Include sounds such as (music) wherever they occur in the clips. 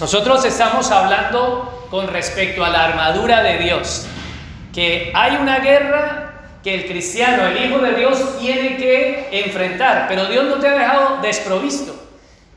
Nosotros estamos hablando con respecto a la armadura de Dios, que hay una guerra que el cristiano, el Hijo de Dios, tiene que enfrentar, pero Dios no te ha dejado desprovisto.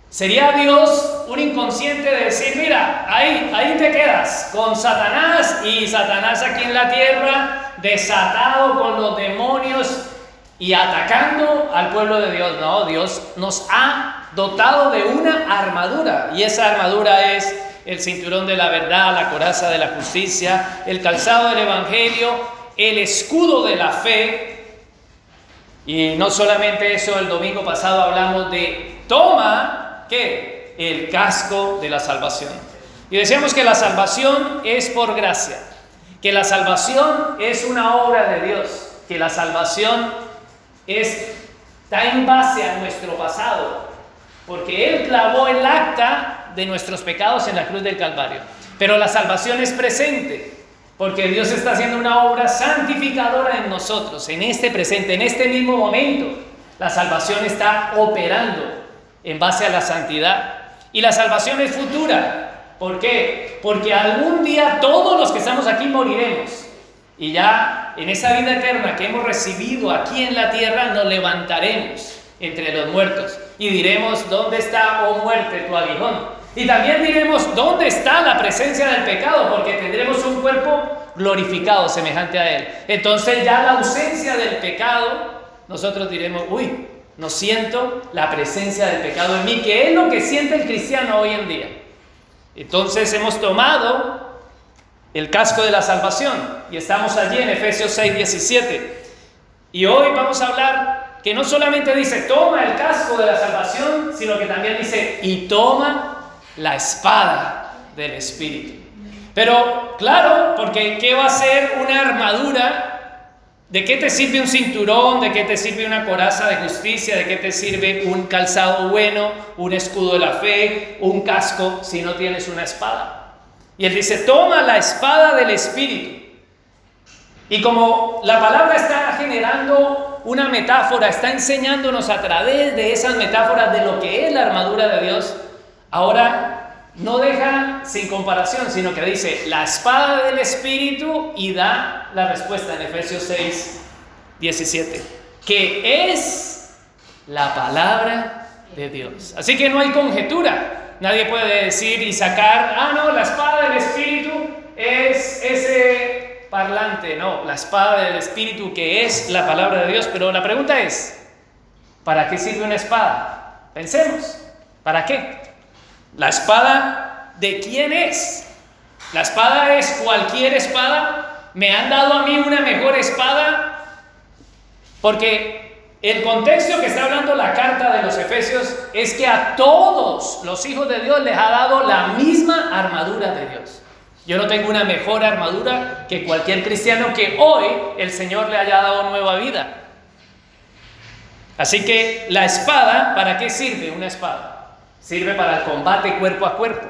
Sería Dios un inconsciente de decir, mira, ahí, ahí te quedas con Satanás y Satanás aquí en la tierra, desatado con los demonios y atacando al pueblo de Dios. No, Dios nos ha dotado de una armadura y esa armadura es el cinturón de la verdad, la coraza de la justicia, el calzado del evangelio, el escudo de la fe. Y no solamente eso, el domingo pasado hablamos de toma, ¿qué? El casco de la salvación. Y decíamos que la salvación es por gracia, que la salvación es una obra de Dios, que la salvación es, está en base a nuestro pasado, porque Él clavó el acta de nuestros pecados en la cruz del Calvario. Pero la salvación es presente, porque Dios está haciendo una obra santificadora en nosotros, en este presente, en este mismo momento. La salvación está operando en base a la santidad. Y la salvación es futura. ¿Por qué? Porque algún día todos los que estamos aquí moriremos. Y ya en esa vida eterna que hemos recibido aquí en la tierra nos levantaremos entre los muertos y diremos, ¿dónde está, oh muerte, tu aguijón? Y también diremos, ¿dónde está la presencia del pecado? Porque tendremos un cuerpo glorificado semejante a él. Entonces ya la ausencia del pecado, nosotros diremos, uy, no siento la presencia del pecado en mí, que es lo que siente el cristiano hoy en día. Entonces hemos tomado el casco de la salvación. Y estamos allí en Efesios 6, 17. Y hoy vamos a hablar que no solamente dice toma el casco de la salvación, sino que también dice y toma la espada del Espíritu. Pero claro, porque ¿qué va a ser una armadura? ¿De qué te sirve un cinturón? ¿De qué te sirve una coraza de justicia? ¿De qué te sirve un calzado bueno? ¿Un escudo de la fe? ¿Un casco si no tienes una espada? Y él dice, toma la espada del Espíritu. Y como la palabra está generando una metáfora, está enseñándonos a través de esas metáforas de lo que es la armadura de Dios, ahora no deja sin comparación, sino que dice la espada del Espíritu y da la respuesta en Efesios 6, 17, que es la palabra de Dios. Así que no hay conjetura. Nadie puede decir y sacar, ah, no, la espada del Espíritu es ese parlante. No, la espada del Espíritu que es la palabra de Dios. Pero la pregunta es, ¿para qué sirve una espada? Pensemos, ¿para qué? ¿La espada de quién es? ¿La espada es cualquier espada? ¿Me han dado a mí una mejor espada? Porque el contexto que está hablando la carta de los Efesios es que a todos los hijos de Dios les ha dado la misma armadura de Dios. Yo no tengo una mejor armadura que cualquier cristiano que hoy el Señor le haya dado nueva vida. Así que la espada, ¿para qué sirve una espada? Sirve para el combate cuerpo a cuerpo.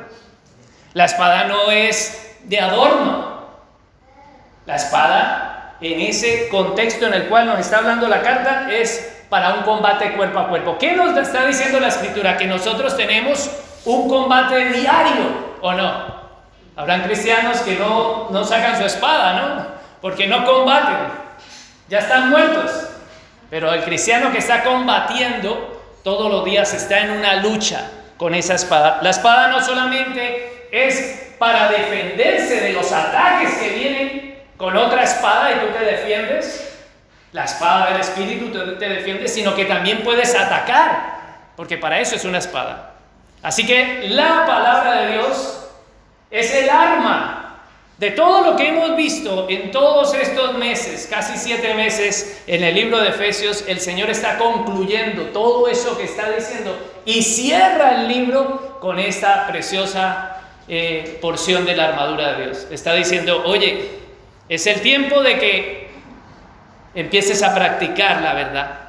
La espada no es de adorno. La espada en ese contexto en el cual nos está hablando la carta es para un combate cuerpo a cuerpo. ¿Qué nos está diciendo la escritura? Que nosotros tenemos un combate diario, ¿o no? Habrán cristianos que no, no sacan su espada, ¿no? Porque no combaten, ya están muertos. Pero el cristiano que está combatiendo todos los días está en una lucha con esa espada. La espada no solamente es para defenderse de los ataques que vienen con otra espada y tú te defiendes, la espada del Espíritu te, te defiende, sino que también puedes atacar, porque para eso es una espada. Así que la palabra de Dios es el arma de todo lo que hemos visto en todos estos meses, casi siete meses en el libro de Efesios, el Señor está concluyendo todo eso que está diciendo y cierra el libro con esta preciosa eh, porción de la armadura de Dios. Está diciendo, oye, es el tiempo de que empieces a practicar la verdad.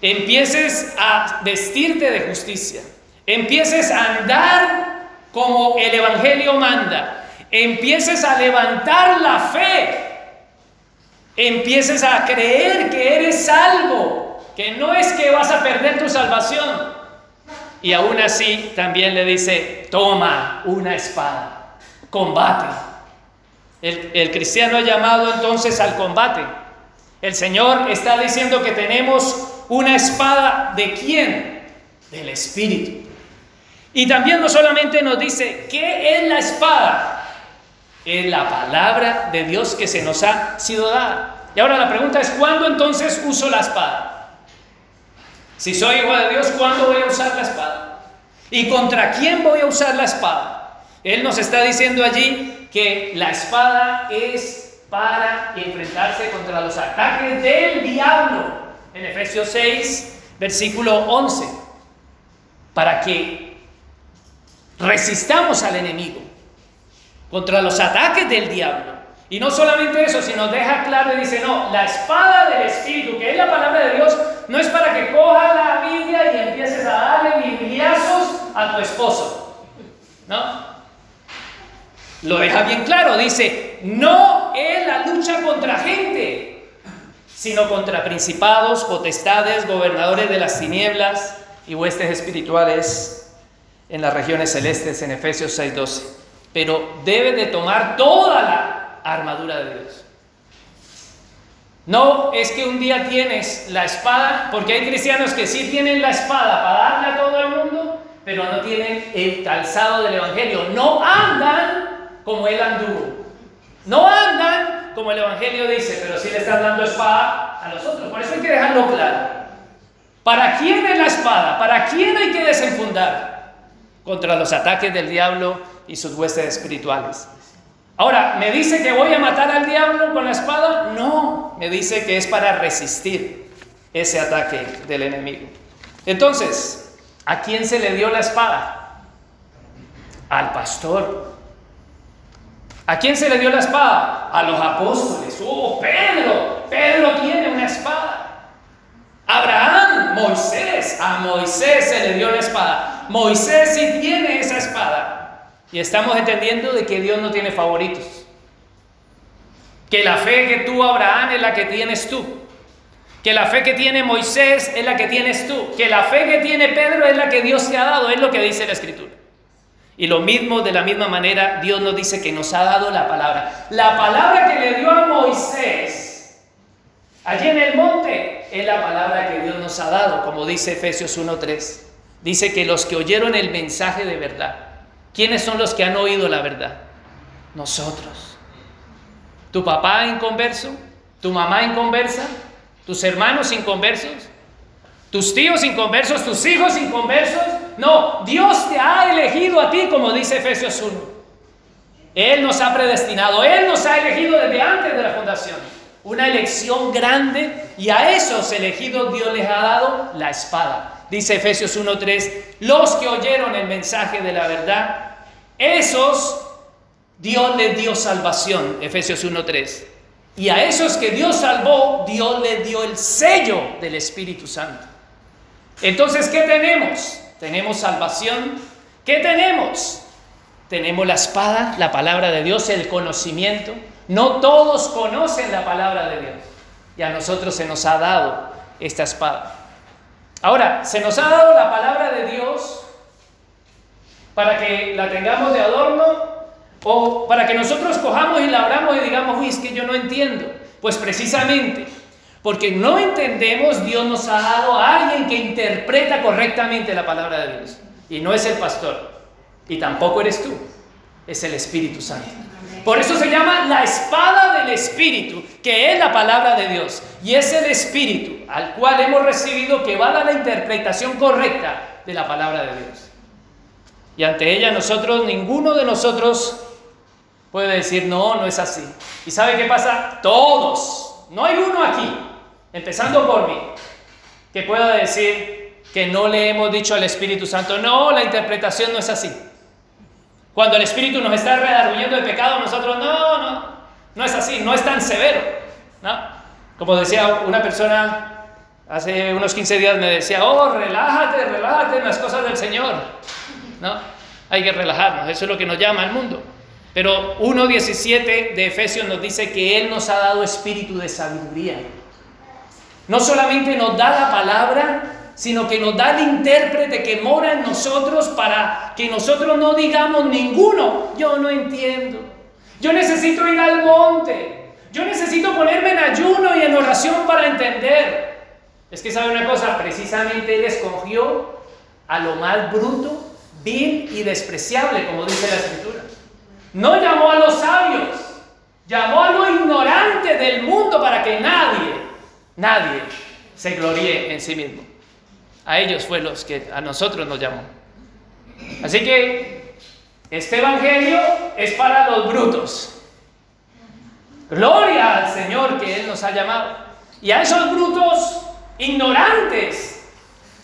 Empieces a vestirte de justicia. Empieces a andar como el Evangelio manda. Empieces a levantar la fe. Empieces a creer que eres salvo. Que no es que vas a perder tu salvación. Y aún así también le dice, toma una espada, combate. El, cristiano ha llamado entonces al combate. El Señor está diciendo que tenemos una espada de quién? Del Espíritu. Y también no solamente nos dice, ¿qué es la espada? Es la palabra de Dios que se nos ha sido dada. Y ahora la pregunta es, ¿cuándo entonces uso la espada? Si soy hijo de Dios, ¿cuándo voy a usar la espada? ¿Y contra quién voy a usar la espada? Él nos está diciendo allí que la espada es para enfrentarse contra los ataques del diablo. En Efesios 6, versículo 11. Para que resistamos al enemigo contra los ataques del diablo. Y no solamente eso, sino deja claro y dice, no, la espada del Espíritu, que es la palabra de Dios, no es para que cojas la Biblia y empieces a darle bibliazos a tu esposo. ¿No? Lo deja bien claro, dice, no es la lucha contra gente, sino contra principados, potestades, gobernadores de las tinieblas y huestes espirituales en las regiones celestes, en Efesios 6:12. Pero debe de tomar toda la armadura de Dios. No es que un día tienes la espada, porque hay cristianos que sí tienen la espada para darle a todo el mundo, pero no tienen el calzado del Evangelio. No andan como él anduvo. No andan como el Evangelio dice, pero sí le están dando espada a los otros. Por eso hay que dejarlo claro. ¿Para quién es la espada? ¿Para quién hay que desenfundar? Contra los ataques del diablo y sus huestes espirituales. Ahora, ¿me dice que voy a matar al diablo con la espada? No, me dice que es para resistir ese ataque del enemigo. Entonces, ¿a quién se le dio la espada? Al pastor. ¿A quién se le dio la espada? A los apóstoles. Oh, Pedro, Pedro tiene una espada. Abraham, Moisés, a Moisés se le dio la espada. Moisés sí tiene esa espada. Y estamos entendiendo de que Dios no tiene favoritos. Que la fe que tuvo Abraham es la que tienes tú. Que la fe que tiene Moisés es la que tienes tú. Que la fe que tiene Pedro es la que Dios te ha dado. Es lo que dice la Escritura. Y lo mismo, de la misma manera, Dios nos dice que nos ha dado la palabra. La palabra que le dio a Moisés allí en el monte es la palabra que Dios nos ha dado, como dice Efesios 1.3. Dice que los que oyeron el mensaje de verdad, ¿Quiénes son los que han oído la verdad? Nosotros. ¿Tu papá inconverso? ¿Tu mamá inconversa? ¿Tus hermanos inconversos? ¿Tus tíos inconversos? ¿Tus hijos inconversos? No, Dios te ha elegido a ti, como dice Efesios 1. Él nos ha predestinado, Él nos ha elegido desde antes de la fundación. Una elección grande y a esos elegidos Dios les ha dado la espada dice Efesios 1.3, los que oyeron el mensaje de la verdad, esos Dios les dio salvación, Efesios 1.3. Y a esos que Dios salvó, Dios les dio el sello del Espíritu Santo. Entonces, ¿qué tenemos? Tenemos salvación. ¿Qué tenemos? Tenemos la espada, la palabra de Dios, el conocimiento. No todos conocen la palabra de Dios. Y a nosotros se nos ha dado esta espada. Ahora, se nos ha dado la palabra de Dios para que la tengamos de adorno o para que nosotros cojamos y la abramos y digamos, uy, es que yo no entiendo. Pues precisamente porque no entendemos, Dios nos ha dado a alguien que interpreta correctamente la palabra de Dios. Y no es el pastor. Y tampoco eres tú. Es el Espíritu Santo. Por eso se llama la espada del Espíritu, que es la palabra de Dios. Y es el Espíritu al cual hemos recibido que va a dar la interpretación correcta de la palabra de Dios. Y ante ella nosotros, ninguno de nosotros puede decir, no, no es así. ¿Y sabe qué pasa? Todos, no hay uno aquí, empezando por mí, que pueda decir que no le hemos dicho al Espíritu Santo, no, la interpretación no es así. Cuando el Espíritu nos está redarguyendo de pecado, nosotros no, no, no es así, no es tan severo. ¿no? Como decía una persona hace unos 15 días, me decía, oh, relájate, relájate en las cosas del Señor. ¿no? Hay que relajarnos, eso es lo que nos llama al mundo. Pero 1.17 de Efesios nos dice que Él nos ha dado espíritu de sabiduría. No solamente nos da la palabra, sino que nos da el intérprete que mora en nosotros para que nosotros no digamos ninguno, yo no entiendo, yo necesito ir al monte, yo necesito ponerme en ayuno y en oración para entender. Es que sabe una cosa, precisamente Él escogió a lo más bruto, vil y despreciable, como dice la Escritura. No llamó a los sabios, llamó a lo ignorante del mundo para que nadie, nadie se gloríe en sí mismo. A ellos fue los que a nosotros nos llamó. Así que este evangelio es para los brutos. Gloria al Señor que Él nos ha llamado. Y a esos brutos ignorantes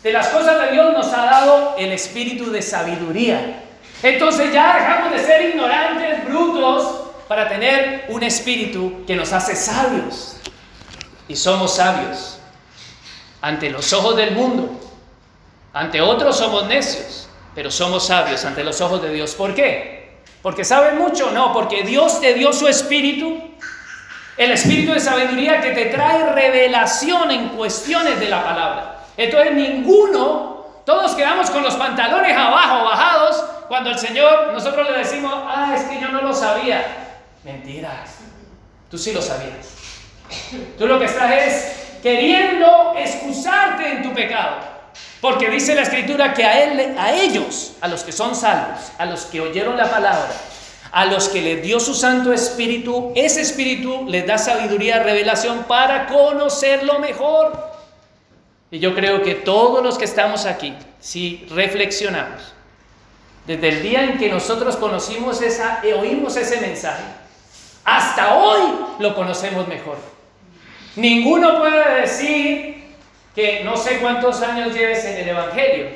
de las cosas de Dios nos ha dado el espíritu de sabiduría. Entonces ya dejamos de ser ignorantes, brutos, para tener un espíritu que nos hace sabios. Y somos sabios ante los ojos del mundo. Ante otros somos necios, pero somos sabios ante los ojos de Dios. ¿Por qué? ¿Porque saben mucho? No, porque Dios te dio su espíritu, el espíritu de sabiduría que te trae revelación en cuestiones de la palabra. Entonces ninguno, todos quedamos con los pantalones abajo, bajados, cuando el Señor, nosotros le decimos, ah, es que yo no lo sabía. Mentiras, tú sí lo sabías. Tú lo que estás es queriendo excusarte en tu pecado. Porque dice la escritura que a, él, a ellos, a los que son salvos, a los que oyeron la palabra, a los que le dio su Santo Espíritu, ese Espíritu les da sabiduría, revelación para conocerlo mejor. Y yo creo que todos los que estamos aquí, si reflexionamos, desde el día en que nosotros conocimos esa, eh, oímos ese mensaje, hasta hoy lo conocemos mejor. Ninguno puede decir que no sé cuántos años lleves en el Evangelio,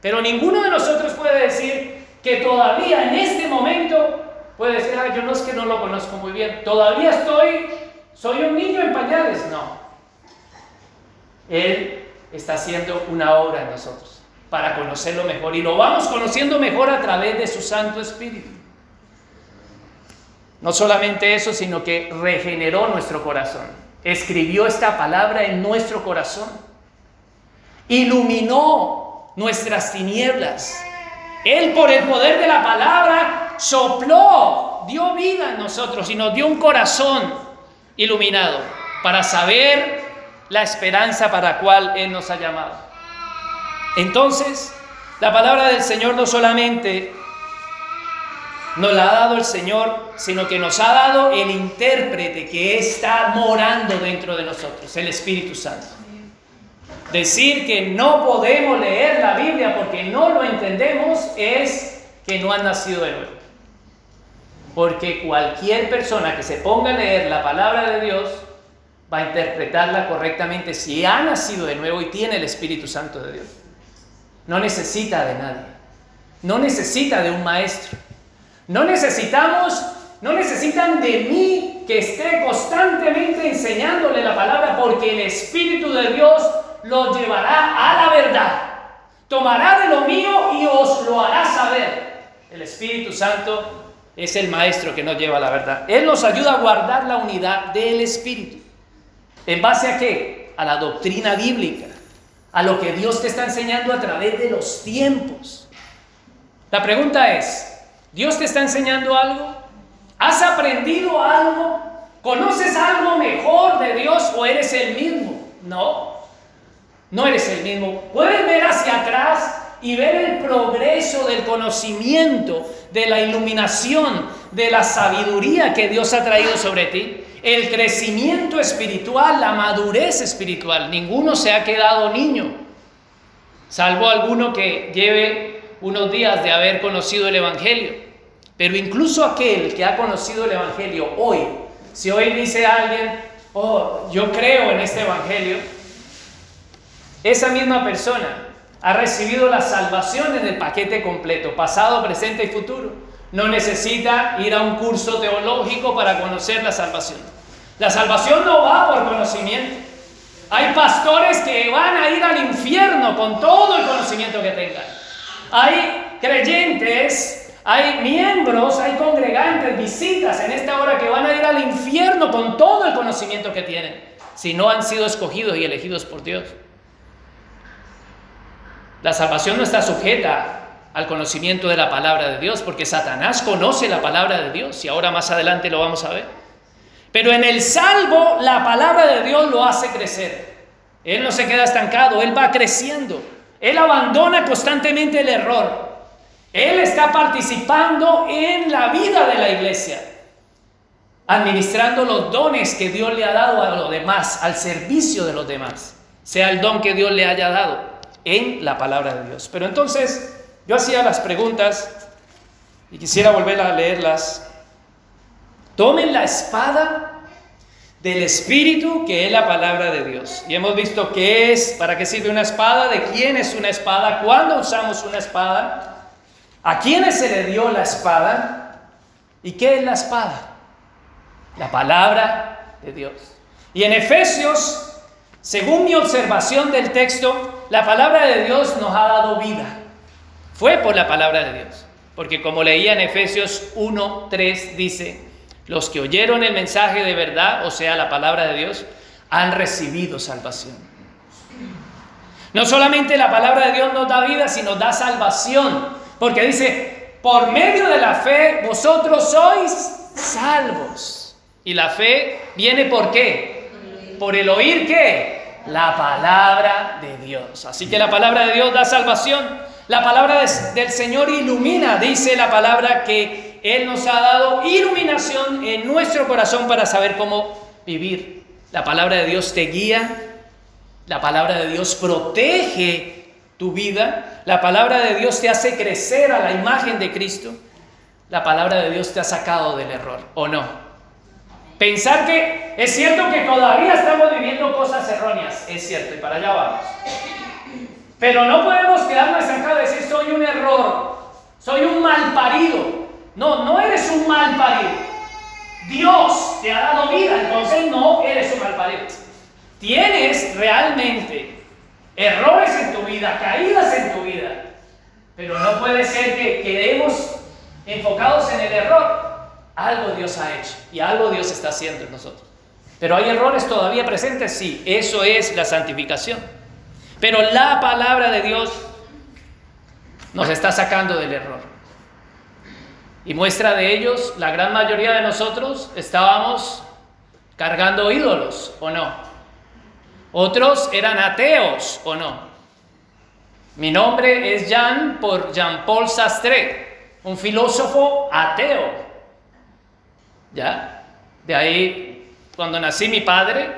pero ninguno de nosotros puede decir que todavía en este momento puede decir, ah, yo no es que no lo conozco muy bien, todavía estoy, soy un niño en pañales. No. Él está haciendo una obra en nosotros para conocerlo mejor y lo vamos conociendo mejor a través de su Santo Espíritu. No solamente eso, sino que regeneró nuestro corazón, escribió esta palabra en nuestro corazón iluminó nuestras tinieblas. Él por el poder de la palabra sopló, dio vida en nosotros y nos dio un corazón iluminado para saber la esperanza para cual Él nos ha llamado. Entonces, la palabra del Señor no solamente nos la ha dado el Señor, sino que nos ha dado el intérprete que está morando dentro de nosotros, el Espíritu Santo. Decir que no podemos leer la Biblia porque no lo entendemos es que no han nacido de nuevo. Porque cualquier persona que se ponga a leer la palabra de Dios va a interpretarla correctamente si ha nacido de nuevo y tiene el Espíritu Santo de Dios. No necesita de nadie. No necesita de un maestro. No necesitamos, no necesitan de mí que esté constantemente enseñándole la palabra porque el Espíritu de Dios lo llevará a la verdad. Tomará de lo mío y os lo hará saber. El Espíritu Santo es el maestro que nos lleva a la verdad. Él nos ayuda a guardar la unidad del Espíritu. ¿En base a qué? A la doctrina bíblica, a lo que Dios te está enseñando a través de los tiempos. La pregunta es, ¿Dios te está enseñando algo? ¿Has aprendido algo? ¿Conoces algo mejor de Dios o eres el mismo? No, no eres el mismo. Puedes ver hacia atrás y ver el progreso del conocimiento, de la iluminación, de la sabiduría que Dios ha traído sobre ti, el crecimiento espiritual, la madurez espiritual. Ninguno se ha quedado niño, salvo alguno que lleve unos días de haber conocido el Evangelio. Pero incluso aquel que ha conocido el Evangelio hoy, si hoy dice alguien, oh, yo creo en este Evangelio, esa misma persona ha recibido la salvación en el paquete completo, pasado, presente y futuro. No necesita ir a un curso teológico para conocer la salvación. La salvación no va por conocimiento. Hay pastores que van a ir al infierno con todo el conocimiento que tengan. Hay creyentes, hay miembros, hay congregantes, visitas en esta hora que van a ir al infierno con todo el conocimiento que tienen, si no han sido escogidos y elegidos por Dios. La salvación no está sujeta al conocimiento de la palabra de Dios, porque Satanás conoce la palabra de Dios y ahora más adelante lo vamos a ver. Pero en el salvo la palabra de Dios lo hace crecer. Él no se queda estancado, él va creciendo. Él abandona constantemente el error. Él está participando en la vida de la iglesia, administrando los dones que Dios le ha dado a los demás, al servicio de los demás, sea el don que Dios le haya dado en la palabra de Dios. Pero entonces yo hacía las preguntas y quisiera volver a leerlas. Tomen la espada del Espíritu, que es la palabra de Dios. Y hemos visto qué es, para qué sirve una espada, de quién es una espada, cuándo usamos una espada, a quiénes se le dio la espada y qué es la espada. La palabra de Dios. Y en Efesios, según mi observación del texto, la palabra de Dios nos ha dado vida. Fue por la palabra de Dios. Porque como leía en Efesios 1, 3, dice, los que oyeron el mensaje de verdad, o sea, la palabra de Dios, han recibido salvación. No solamente la palabra de Dios nos da vida, sino da salvación. Porque dice, por medio de la fe vosotros sois salvos. Y la fe viene por qué? Por el oír qué? La palabra de Dios. Así que la palabra de Dios da salvación. La palabra del Señor ilumina, dice la palabra que él nos ha dado iluminación en nuestro corazón para saber cómo vivir. La palabra de Dios te guía, la palabra de Dios protege tu vida, la palabra de Dios te hace crecer a la imagen de Cristo, la palabra de Dios te ha sacado del error, ¿o no? Pensar que es cierto que todavía estamos viviendo cosas erróneas, es cierto, y para allá vamos. Pero no podemos quedarnos estancados y decir soy un error, soy un mal parido. No, no eres un mal parido. Dios te ha dado vida, entonces no eres un mal parido. Tienes realmente errores en tu vida, caídas en tu vida, pero no puede ser que quedemos enfocados en el error. Algo Dios ha hecho y algo Dios está haciendo en nosotros. Pero hay errores todavía presentes, sí, eso es la santificación. Pero la palabra de Dios nos está sacando del error. Y muestra de ellos, la gran mayoría de nosotros estábamos cargando ídolos, ¿o no? Otros eran ateos, ¿o no? Mi nombre es Jean por Jean-Paul Sastre, un filósofo ateo. ¿Ya? De ahí, cuando nací mi padre,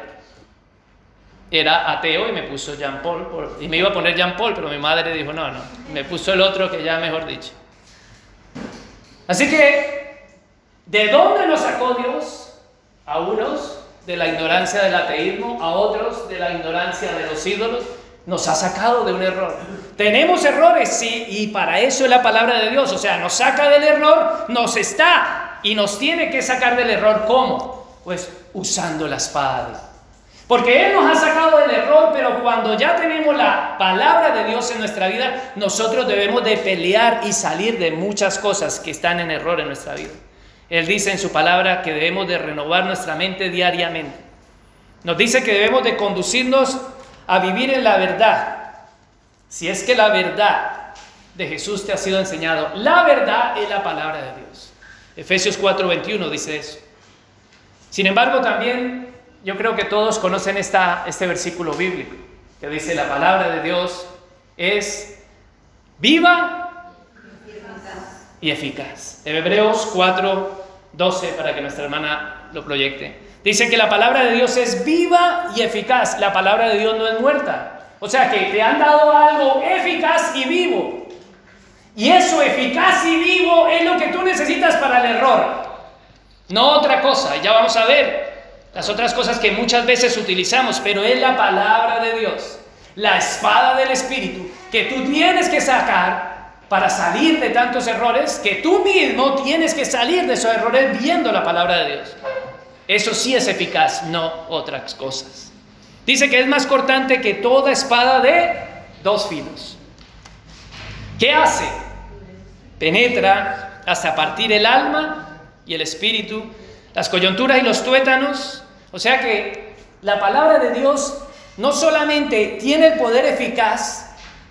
era ateo y me puso Jean-Paul, y me iba a poner Jean-Paul, pero mi madre dijo, no, no, me puso el otro que ya mejor dicho. Así que, ¿de dónde nos sacó Dios? A unos de la ignorancia del ateísmo, a otros de la ignorancia de los ídolos. Nos ha sacado de un error. Tenemos errores, sí, y para eso es la palabra de Dios. O sea, nos saca del error, nos está y nos tiene que sacar del error. ¿Cómo? Pues usando la espada porque Él nos ha sacado del error, pero cuando ya tenemos la palabra de Dios en nuestra vida, nosotros debemos de pelear y salir de muchas cosas que están en error en nuestra vida. Él dice en su palabra que debemos de renovar nuestra mente diariamente. Nos dice que debemos de conducirnos a vivir en la verdad. Si es que la verdad de Jesús te ha sido enseñado, la verdad es la palabra de Dios. Efesios 4:21 dice eso. Sin embargo, también yo creo que todos conocen esta, este versículo bíblico que dice la palabra de Dios es viva y eficaz. Hebreos 4, 12 para que nuestra hermana lo proyecte. Dice que la palabra de Dios es viva y eficaz. La palabra de Dios no es muerta. O sea que te han dado algo eficaz y vivo. Y eso eficaz y vivo es lo que tú necesitas para el error. No otra cosa. Ya vamos a ver las otras cosas que muchas veces utilizamos, pero es la palabra de Dios, la espada del Espíritu, que tú tienes que sacar para salir de tantos errores, que tú mismo tienes que salir de esos errores viendo la palabra de Dios. Eso sí es eficaz, no otras cosas. Dice que es más cortante que toda espada de dos filos. ¿Qué hace? Penetra hasta partir el alma y el espíritu, las coyunturas y los tuétanos, o sea que la palabra de Dios no solamente tiene el poder eficaz,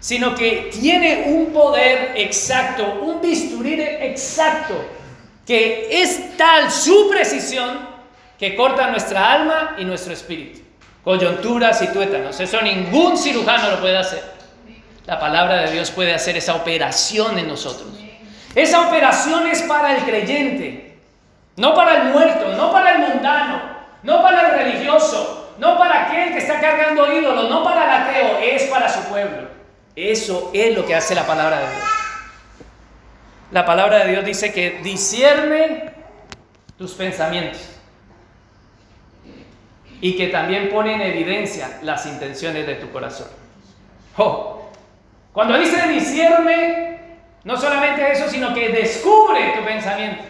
sino que tiene un poder exacto, un bisturí exacto, que es tal su precisión que corta nuestra alma y nuestro espíritu. Coyunturas y tuétanos, eso ningún cirujano lo puede hacer. La palabra de Dios puede hacer esa operación en nosotros. Esa operación es para el creyente, no para el muerto, no para el mundano, no para el religioso, no para aquel que está cargando ídolos, no para el ateo, es para su pueblo. Eso es lo que hace la palabra de Dios. La palabra de Dios dice que discierne tus pensamientos y que también pone en evidencia las intenciones de tu corazón. Oh, cuando dice discierne, no solamente eso, sino que descubre tu pensamiento.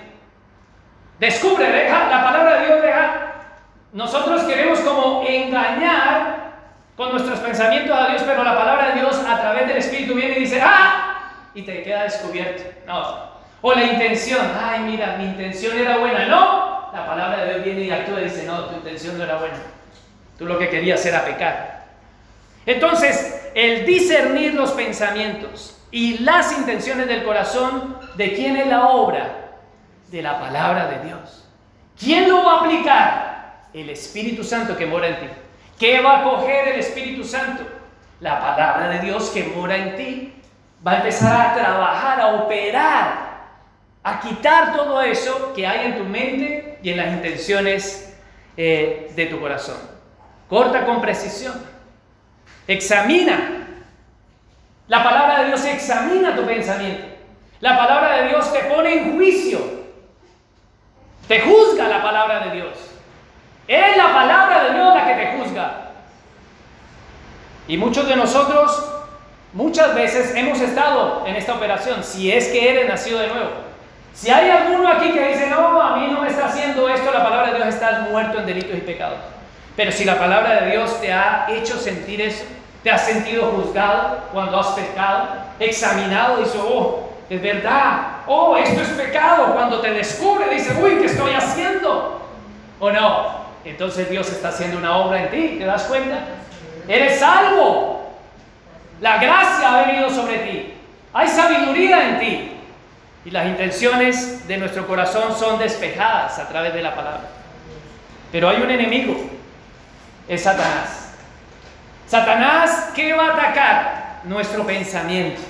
Descubre, deja, la palabra de Dios deja. Nosotros queremos como engañar con nuestros pensamientos a Dios, pero la palabra de Dios a través del Espíritu viene y dice, ¡ah! Y te queda descubierto. No. O la intención, ay, mira, mi intención era buena. No, la palabra de Dios viene y actúa y dice, no, tu intención no era buena. Tú lo que querías era pecar. Entonces, el discernir los pensamientos y las intenciones del corazón, ¿de quién es la obra? De la palabra de Dios. ¿Quién lo va a aplicar? El Espíritu Santo que mora en ti. ¿Qué va a coger el Espíritu Santo? La palabra de Dios que mora en ti. Va a empezar a trabajar, a operar, a quitar todo eso que hay en tu mente y en las intenciones eh, de tu corazón. Corta con precisión. Examina. La palabra de Dios examina tu pensamiento. La palabra de Dios te pone en juicio. Te juzga la palabra de Dios. Es la palabra de Dios la que te juzga. Y muchos de nosotros muchas veces hemos estado en esta operación, si es que eres nacido de nuevo. Si hay alguno aquí que dice, no, a mí no me está haciendo esto, la palabra de Dios está muerto en delitos y pecados. Pero si la palabra de Dios te ha hecho sentir eso, te has sentido juzgado cuando has pecado, examinado, dice, oh, es verdad, oh, esto es pecado. Cuando te descubre, dice, uy, ¿qué estoy haciendo? ¿O no? Entonces Dios está haciendo una obra en ti, ¿te das cuenta? Eres salvo. La gracia ha venido sobre ti. Hay sabiduría en ti. Y las intenciones de nuestro corazón son despejadas a través de la palabra. Pero hay un enemigo, es Satanás. Satanás, ¿qué va a atacar? Nuestro pensamiento.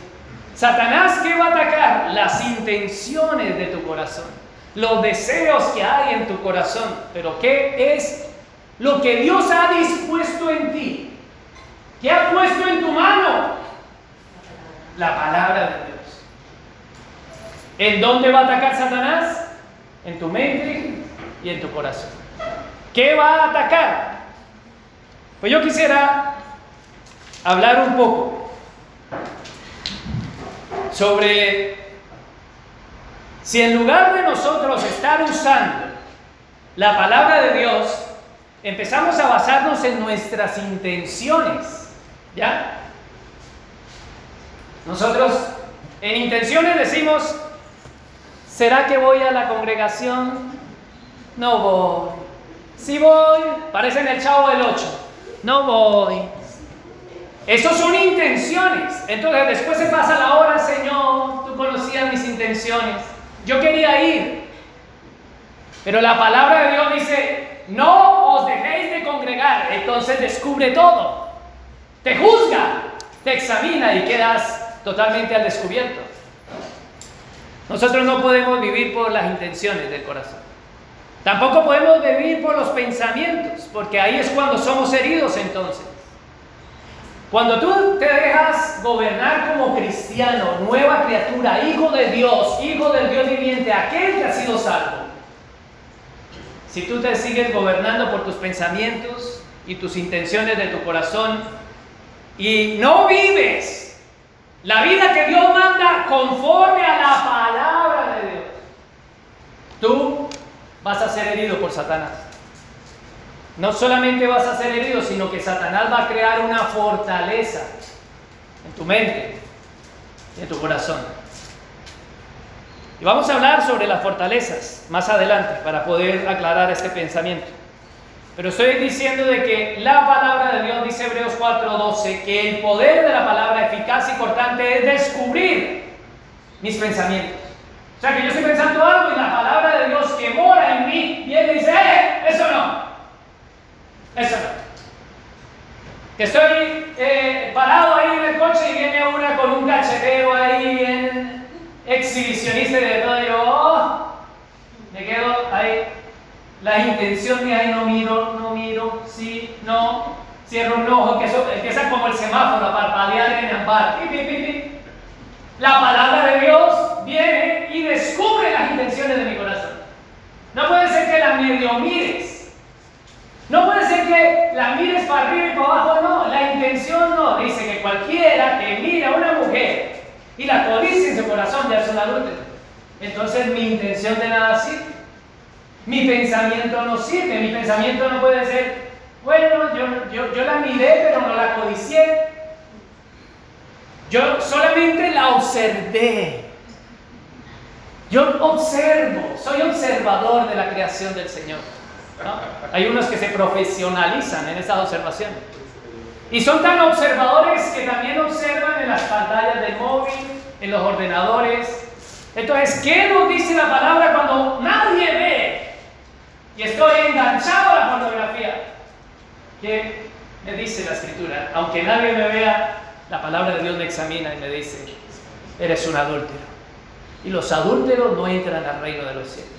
Satanás, ¿qué va a atacar? Las intenciones de tu corazón los deseos que hay en tu corazón, pero ¿qué es lo que Dios ha dispuesto en ti? ¿Qué ha puesto en tu mano? La palabra de Dios. ¿En dónde va a atacar Satanás? En tu mente y en tu corazón. ¿Qué va a atacar? Pues yo quisiera hablar un poco sobre si en lugar de nosotros estar usando la palabra de Dios, empezamos a basarnos en nuestras intenciones, ¿ya? Nosotros en intenciones decimos, ¿será que voy a la congregación? No voy. Si voy, parece en el chavo del 8, no voy. Esas son intenciones. Entonces después se pasa la hora, Señor, tú conocías mis intenciones. Yo quería ir, pero la palabra de Dios dice, no os dejéis de congregar. Entonces descubre todo. Te juzga, te examina y quedas totalmente al descubierto. Nosotros no podemos vivir por las intenciones del corazón. Tampoco podemos vivir por los pensamientos, porque ahí es cuando somos heridos entonces. Cuando tú te dejas gobernar como cristiano, nueva criatura, hijo de Dios, hijo del Dios viviente, aquel que ha sido salvo, si tú te sigues gobernando por tus pensamientos y tus intenciones de tu corazón y no vives la vida que Dios manda conforme a la palabra de Dios, tú vas a ser herido por Satanás. No solamente vas a ser herido, sino que Satanás va a crear una fortaleza en tu mente y en tu corazón. Y vamos a hablar sobre las fortalezas más adelante para poder aclarar este pensamiento. Pero estoy diciendo de que la palabra de Dios, dice Hebreos 4:12, que el poder de la palabra eficaz y cortante es descubrir mis pensamientos. O sea, que yo estoy pensando algo y la palabra de Dios que mora en mí viene y dice, ¡eh! Eso no. No. Que estoy eh, parado ahí en el coche y viene una con un cacheteo ahí bien exhibicionista y de todo y yo, oh, me quedo ahí. La intención de ahí no miro, no miro, sí, no, cierro un ojo, que eso empieza como el semáforo a parpadear en el bar. La palabra de Dios viene y descubre las intenciones de mi corazón. No puede ser que la medio mires. No puede ser que la mires para arriba y para abajo, no. La intención no. Dice que cualquiera que mira a una mujer y la codicia en su corazón ya es un adúltero. Entonces mi intención de nada sirve. Mi pensamiento no sirve. Mi pensamiento no puede ser, bueno, yo, yo, yo la miré pero no la codicié. Yo solamente la observé. Yo observo, soy observador de la creación del Señor. Hay unos que se profesionalizan en esa observación. Y son tan observadores que también observan en las pantallas del móvil, en los ordenadores. Entonces, ¿qué nos dice la palabra cuando nadie ve? Y estoy enganchado a la pornografía. ¿Qué me dice la escritura? Aunque nadie me vea, la palabra de Dios me examina y me dice, eres un adúltero. Y los adúlteros no entran al reino de los cielos.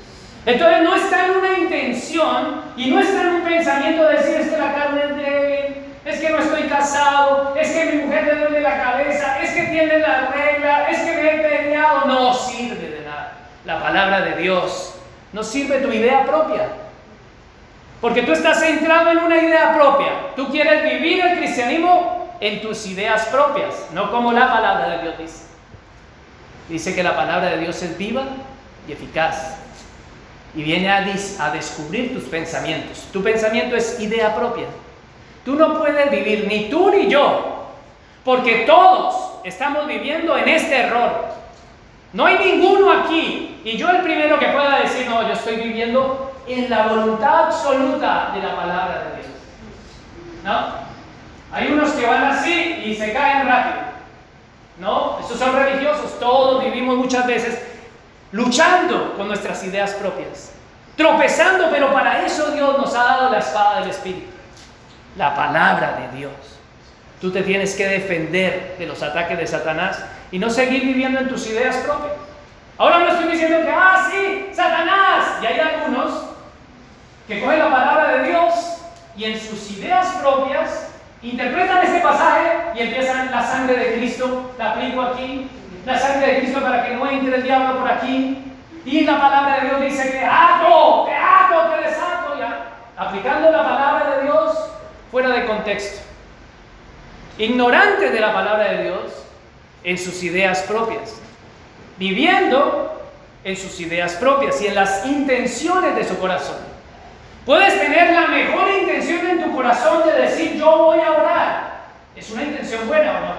Entonces no está en una intención y no está en un pensamiento de decir es que la carne es débil, es que no estoy casado, es que mi mujer me duele la cabeza, es que tiene la regla, es que me he peleado. No sirve de nada. La palabra de Dios no sirve tu idea propia. Porque tú estás centrado en una idea propia. Tú quieres vivir el cristianismo en tus ideas propias, no como la palabra de Dios dice. Dice que la palabra de Dios es viva y eficaz. Y viene a, a descubrir tus pensamientos. Tu pensamiento es idea propia. Tú no puedes vivir, ni tú ni yo, porque todos estamos viviendo en este error. No hay ninguno aquí, y yo el primero que pueda decir, no, yo estoy viviendo en la voluntad absoluta de la palabra de Dios. ¿No? Hay unos que van así y se caen rápido. ¿No? Esos son religiosos. Todos vivimos muchas veces luchando con nuestras ideas propias. Tropezando, pero para eso Dios nos ha dado la espada del Espíritu. La palabra de Dios. Tú te tienes que defender de los ataques de Satanás y no seguir viviendo en tus ideas propias. Ahora no estoy diciendo que, ah, sí, Satanás. Y hay algunos que cogen la palabra de Dios y en sus ideas propias interpretan este pasaje y empiezan la sangre de Cristo, la aplico aquí, la sangre de Cristo para que no entre el diablo por aquí. Y la palabra de Dios dice que ato, te ato, te desato. Ya. Aplicando la palabra de Dios fuera de contexto. Ignorante de la palabra de Dios en sus ideas propias. Viviendo en sus ideas propias y en las intenciones de su corazón. Puedes tener la mejor intención en tu corazón de decir yo voy a orar. ¿Es una intención buena o no?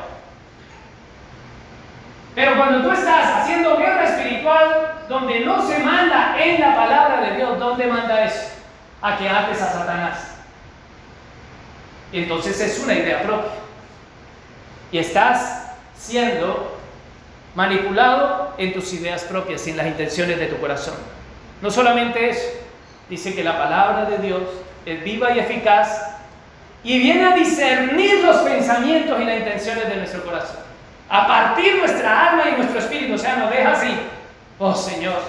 Pero cuando tú estás haciendo guerra espiritual donde no se manda en la palabra de Dios, ¿dónde manda eso? A que ates a Satanás. Entonces es una idea propia. Y estás siendo manipulado en tus ideas propias, sin las intenciones de tu corazón. No solamente eso, dice que la palabra de Dios es viva y eficaz y viene a discernir los pensamientos y las intenciones de nuestro corazón. A partir nuestra alma y nuestro espíritu, o sea, nos deja así. Oh Señor,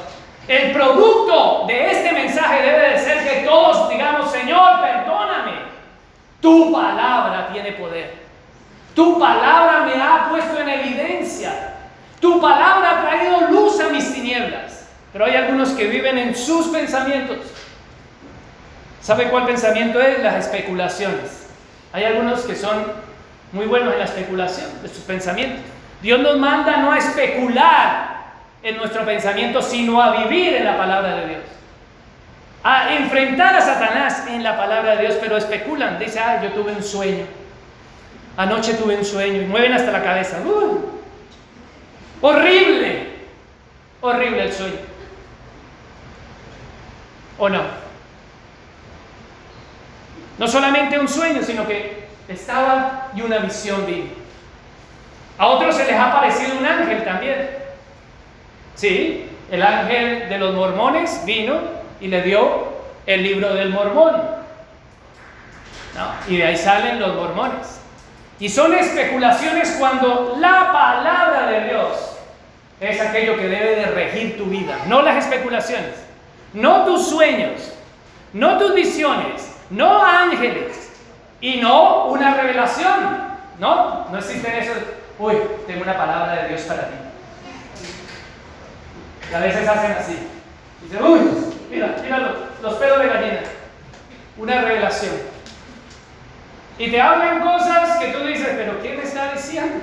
el producto de este mensaje debe de ser que todos digamos, Señor, perdóname. Tu palabra tiene poder. Tu palabra me ha puesto en evidencia. Tu palabra ha traído luz a mis tinieblas. Pero hay algunos que viven en sus pensamientos ¿Sabe cuál pensamiento es? Las especulaciones. Hay algunos que son muy buenos en la especulación de sus pensamientos. Dios nos manda no a especular en nuestro pensamiento, sino a vivir en la palabra de Dios. A enfrentar a Satanás en la palabra de Dios, pero especulan. Dice, ah, yo tuve un sueño. Anoche tuve un sueño y mueven hasta la cabeza. horrible, horrible el sueño. ¿O no? No solamente un sueño, sino que estaba y una visión vino. A otros se les ha parecido un ángel también. Sí, el ángel de los mormones vino y le dio el libro del mormón. Y de ahí salen los mormones. Y son especulaciones cuando la palabra de Dios es aquello que debe de regir tu vida, no las especulaciones, no tus sueños, no tus visiones, no ángeles y no una revelación. No, no existen esos. Uy, tengo una palabra de Dios para ti. Y a veces hacen así. Dicen, uy, mira, mira los, los pelos de gallina. Una revelación. Y te hablan cosas que tú dices, pero ¿quién me está diciendo?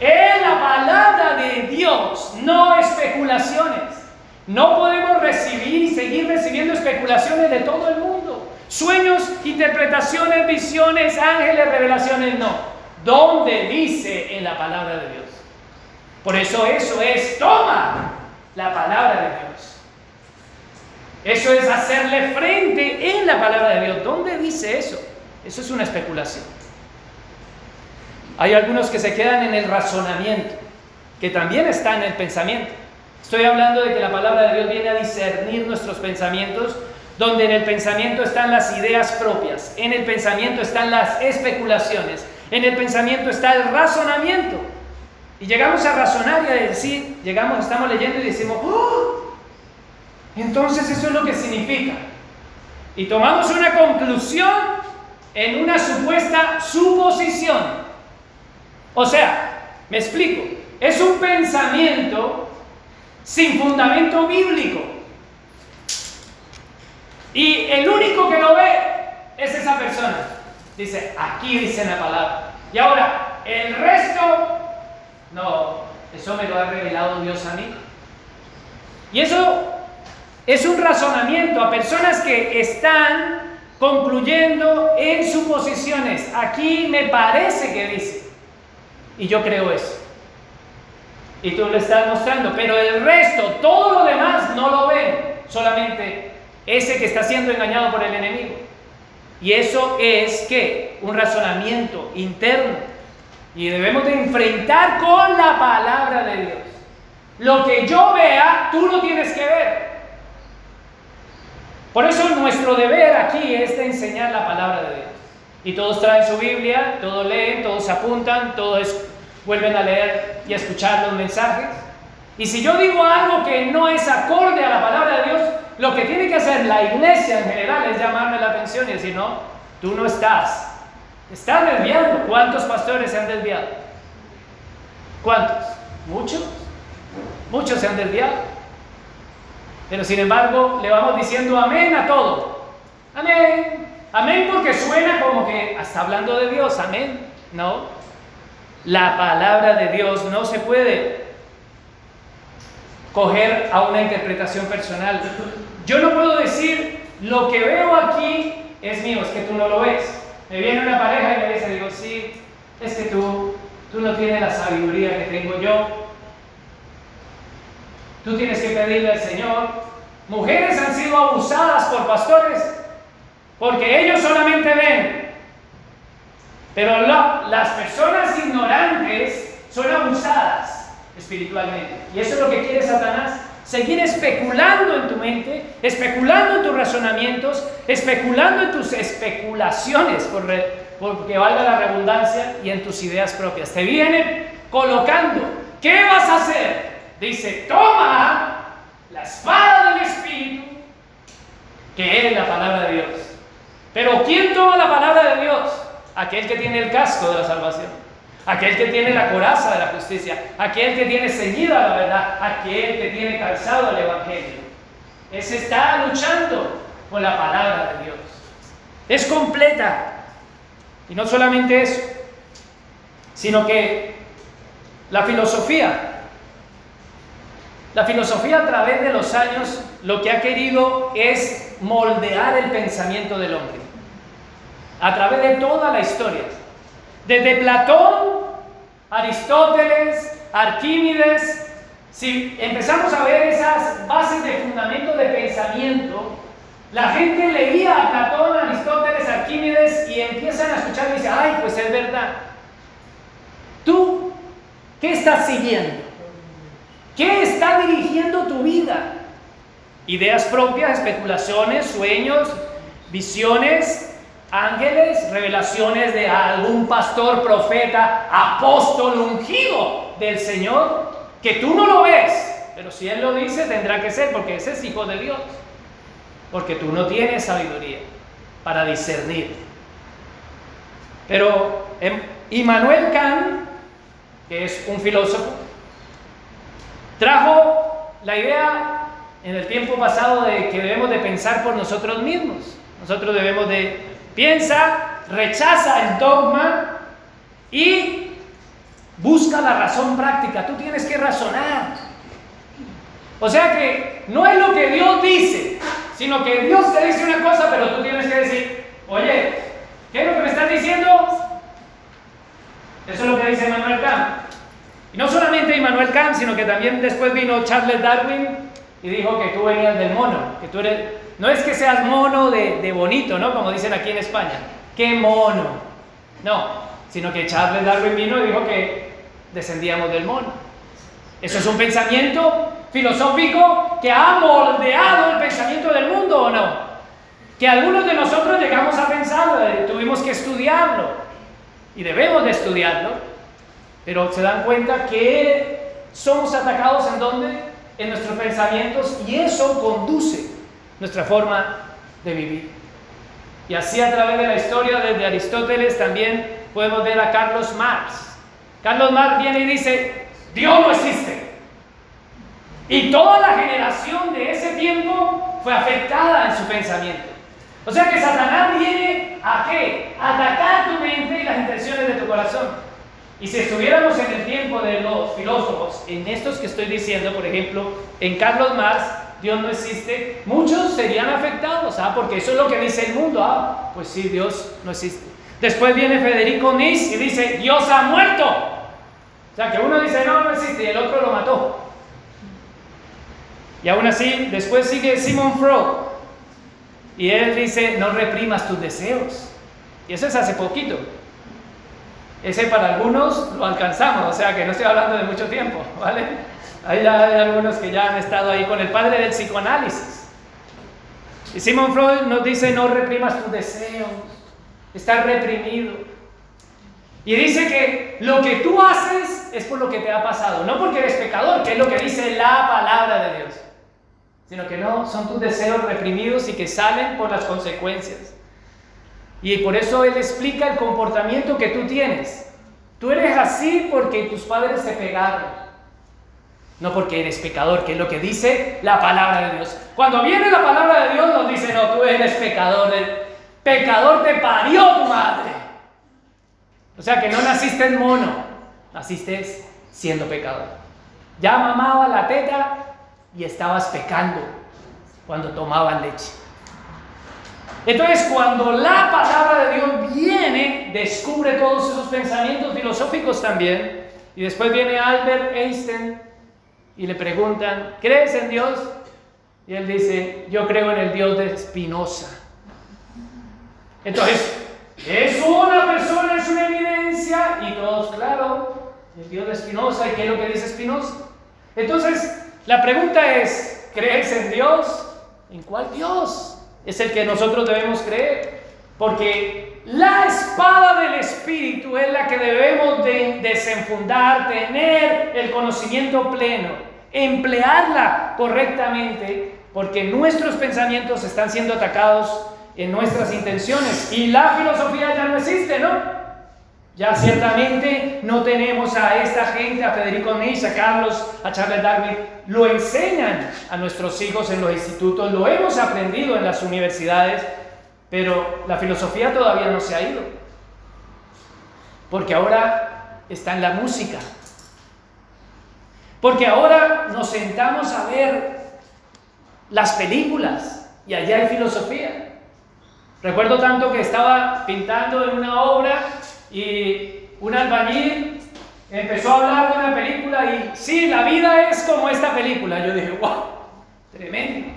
Es la palabra de Dios, no especulaciones. No podemos recibir y seguir recibiendo especulaciones de todo el mundo. Sueños, interpretaciones, visiones, ángeles, revelaciones, no. ¿Dónde dice en la palabra de Dios? Por eso eso es, toma la palabra de Dios. Eso es hacerle frente en la palabra de Dios. ¿Dónde dice eso? Eso es una especulación. Hay algunos que se quedan en el razonamiento, que también está en el pensamiento. Estoy hablando de que la palabra de Dios viene a discernir nuestros pensamientos, donde en el pensamiento están las ideas propias, en el pensamiento están las especulaciones, en el pensamiento está el razonamiento. Y llegamos a razonar y a decir, llegamos, estamos leyendo y decimos, ¡Oh! entonces eso es lo que significa. Y tomamos una conclusión en una supuesta suposición. O sea, me explico, es un pensamiento sin fundamento bíblico. Y el único que lo ve es esa persona. Dice, aquí dice la palabra. Y ahora, el resto, no, eso me lo ha revelado Dios a mí. Y eso es un razonamiento a personas que están concluyendo en suposiciones. Aquí me parece que dice. Y yo creo eso. Y tú lo estás mostrando. Pero el resto, todo lo demás, no lo ven. Solamente ese que está siendo engañado por el enemigo. Y eso es que un razonamiento interno. Y debemos de enfrentar con la palabra de Dios. Lo que yo vea, tú lo tienes que ver. Por eso nuestro deber aquí es de enseñar la palabra de Dios. Y todos traen su Biblia, todos leen, todos apuntan, todos vuelven a leer y a escuchar los mensajes. Y si yo digo algo que no es acorde a la palabra de Dios, lo que tiene que hacer la iglesia en general es llamarme la atención y decir, no, tú no estás. Estás desviando. ¿Cuántos pastores se han desviado? ¿Cuántos? ¿Muchos? Muchos se han desviado. Pero sin embargo, le vamos diciendo amén a todo. Amén. Amén porque suena como que está hablando de Dios. Amén. No. La palabra de Dios no se puede coger a una interpretación personal. Yo no puedo decir lo que veo aquí es mío, es que tú no lo ves. Me viene una pareja y me dice, digo, sí, es que tú, tú no tienes la sabiduría que tengo yo, Tú tienes que pedirle al Señor. Mujeres han sido abusadas por pastores porque ellos solamente ven. Pero las personas ignorantes son abusadas espiritualmente. Y eso es lo que quiere Satanás. Seguir especulando en tu mente, especulando en tus razonamientos, especulando en tus especulaciones, por, porque valga la redundancia, y en tus ideas propias. Te vienen colocando. ¿Qué vas a hacer? dice, toma la espada del Espíritu, que es la palabra de Dios. Pero ¿quién toma la palabra de Dios? Aquel que tiene el casco de la salvación, aquel que tiene la coraza de la justicia, aquel que tiene ceñida la verdad, aquel que tiene calzado el Evangelio. Ese está luchando con la palabra de Dios. Es completa. Y no solamente eso, sino que la filosofía la filosofía a través de los años lo que ha querido es moldear el pensamiento del hombre. A través de toda la historia. Desde Platón, Aristóteles, Arquímedes, si empezamos a ver esas bases de fundamento de pensamiento, La gente leía a Platón, Aristóteles, Arquímedes y empiezan a escuchar y dicen, ay, pues es verdad. ¿Tú qué estás siguiendo? ¿Qué está dirigiendo tu vida? Ideas propias, especulaciones, sueños, visiones, ángeles, revelaciones de algún pastor, profeta, apóstol ungido del Señor, que tú no lo ves, pero si Él lo dice tendrá que ser, porque ese es hijo de Dios, porque tú no tienes sabiduría para discernir. Pero Immanuel Kant, que es un filósofo, trajo la idea en el tiempo pasado de que debemos de pensar por nosotros mismos. Nosotros debemos de piensa, rechaza el dogma y busca la razón práctica. Tú tienes que razonar. O sea que no es lo que Dios dice, sino que Dios te dice una cosa, pero tú tienes que decir, oye, ¿qué es lo que me estás diciendo? Eso es lo que dice Immanuel Kant. Y no solamente Immanuel Kant, sino que también después vino Charles Darwin y dijo que tú venías del mono, que tú eres no es que seas mono de, bonito, ¿no? Como dicen aquí en España. ¡Qué mono! No, sino que Charles Darwin vino y dijo que descendíamos del mono. Eso es un pensamiento filosófico que ha moldeado el pensamiento del mundo o no. Que algunos de nosotros llegamos a pensarlo, eh, tuvimos que estudiarlo y debemos de estudiarlo, pero se dan cuenta que somos atacados en dónde? En nuestros pensamientos y eso conduce nuestra forma de vivir. Y así a través de la historia desde Aristóteles también podemos ver a Carlos Marx. Carlos Marx viene y dice, Dios no existe. Y toda la generación de ese tiempo fue afectada en su pensamiento. O sea que Satanás viene a qué? A atacar tu mente y las intenciones de tu corazón. Y si estuviéramos en el tiempo de los filósofos, en estos que estoy diciendo, por ejemplo, en Carlos Marx, Dios no existe, muchos serían afectados, ¿ah? porque eso es lo que dice el mundo. Ah, pues sí, Dios no existe. Después viene Federico Nis y dice, Dios ha muerto. O sea, que uno dice, no, no existe, y el otro lo mató. Y aún así, después sigue Simon Freud. Y él dice, no reprimas tus deseos. Y eso es hace poquito. Ese para algunos lo alcanzamos, o sea que no estoy hablando de mucho tiempo, ¿vale? Hay, algunos que ya han estado ahí con el padre del psicoanálisis. Y Simon Freud nos dice, no reprimas tus deseos, estás reprimido. Y dice que lo que tú haces es por lo que te ha pasado, no porque eres pecador, que es lo que dice la palabra de Dios, sino que no, son tus deseos reprimidos y que salen por las consecuencias. Y por eso él explica el comportamiento que tú tienes. Tú eres así porque tus padres te pegaron no porque eres pecador, que es lo que dice la palabra de Dios. Cuando viene la palabra de Dios nos dice, no, tú eres pecador, pecador te parió tu madre. O sea que no naciste en mono, naciste siendo pecador. Ya mamaba la teta y estabas pecando cuando tomaban leche. Entonces, cuando la palabra de Dios viene, descubre todos esos pensamientos filosóficos también. Y después viene Albert Einstein y le preguntan, ¿crees en Dios? Y él dice, yo creo en el Dios de Spinoza. Entonces, es una persona, es una evidencia, y todos, claro, el Dios de Spinoza, ¿y qué es lo que dice Spinoza? Entonces, la pregunta es, ¿crees en Dios? ¿En cuál Dios? Es el que nosotros debemos creer. Porque la espada del Espíritu es la que debemos de desenfundar, tener el conocimiento pleno, emplearla correctamente, porque nuestros pensamientos están siendo atacados en nuestras intenciones. Y la filosofía ya no existe, ¿no? Ya ciertamente no tenemos a esta gente, a Federico Nietzsche, a Carlos, a Charles Darwin, lo enseñan a nuestros hijos en los institutos, lo hemos aprendido en las universidades, pero la filosofía todavía no se ha ido. Porque ahora está en la música. Porque ahora nos sentamos a ver las películas y allá hay filosofía. Recuerdo tanto que estaba pintando en una obra y un albañil empezó a hablar de una película y sí, la vida es como esta película. Yo dije, wow, tremendo.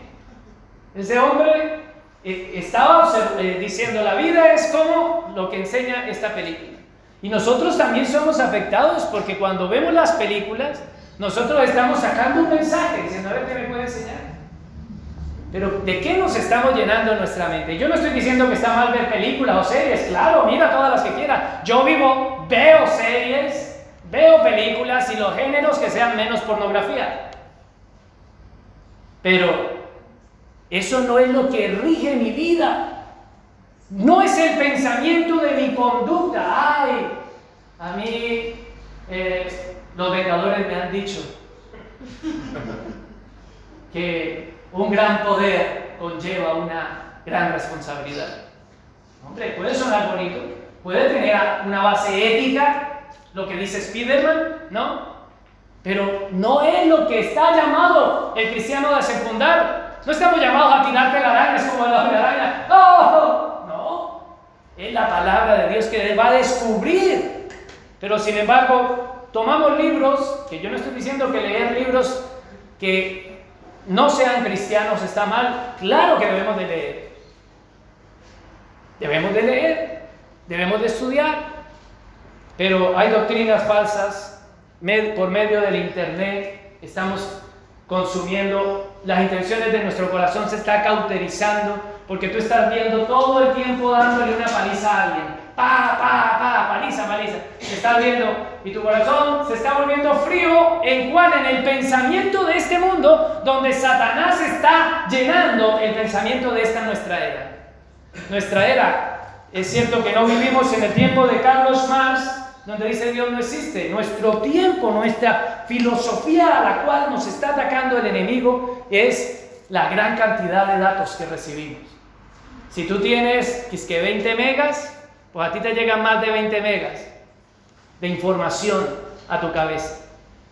Ese hombre eh, estaba eh, diciendo, la vida es como lo que enseña esta película. Y nosotros también somos afectados porque cuando vemos las películas, nosotros estamos sacando un mensaje, diciendo, a ver qué me puede enseñar. Pero ¿de qué nos estamos llenando nuestra mente? Yo no estoy diciendo que está mal ver películas o series, claro, mira todas las que quiera. Yo vivo, veo series, veo películas y los géneros que sean menos pornografía. Pero eso no es lo que rige mi vida. No es el pensamiento de mi conducta. Ay, a mí eh, los vengadores me han dicho que un gran poder conlleva una gran responsabilidad. Hombre, puede sonar bonito, puede tener una base ética, lo que dice Spiderman, ¿no? Pero no es lo que está llamado el cristiano a secundar. No estamos llamados a araña, es como la araña. ¡Oh! No, es la palabra de Dios que va a descubrir. Pero sin embargo, tomamos libros, que yo no estoy diciendo que leer libros que no sean cristianos está mal, claro que debemos de leer. Debemos de leer, debemos de estudiar, pero hay doctrinas falsas por medio del internet, estamos consumiendo, las intenciones de nuestro corazón se está cauterizando porque tú estás viendo todo el tiempo dándole una paliza a alguien pa, pa, pa, paliza, paliza. Se está viendo y tu corazón se está volviendo frío en cual en el pensamiento de este mundo donde Satanás está llenando el pensamiento de esta nuestra era. Nuestra era, es cierto que no vivimos en el tiempo de Carlos Marx, donde dice Dios no existe. Nuestro tiempo, nuestra filosofía a la cual nos está atacando el enemigo es la gran cantidad de datos que recibimos. Si tú tienes que 20 megas, pues a ti te llegan más de 20 megas de información a tu cabeza.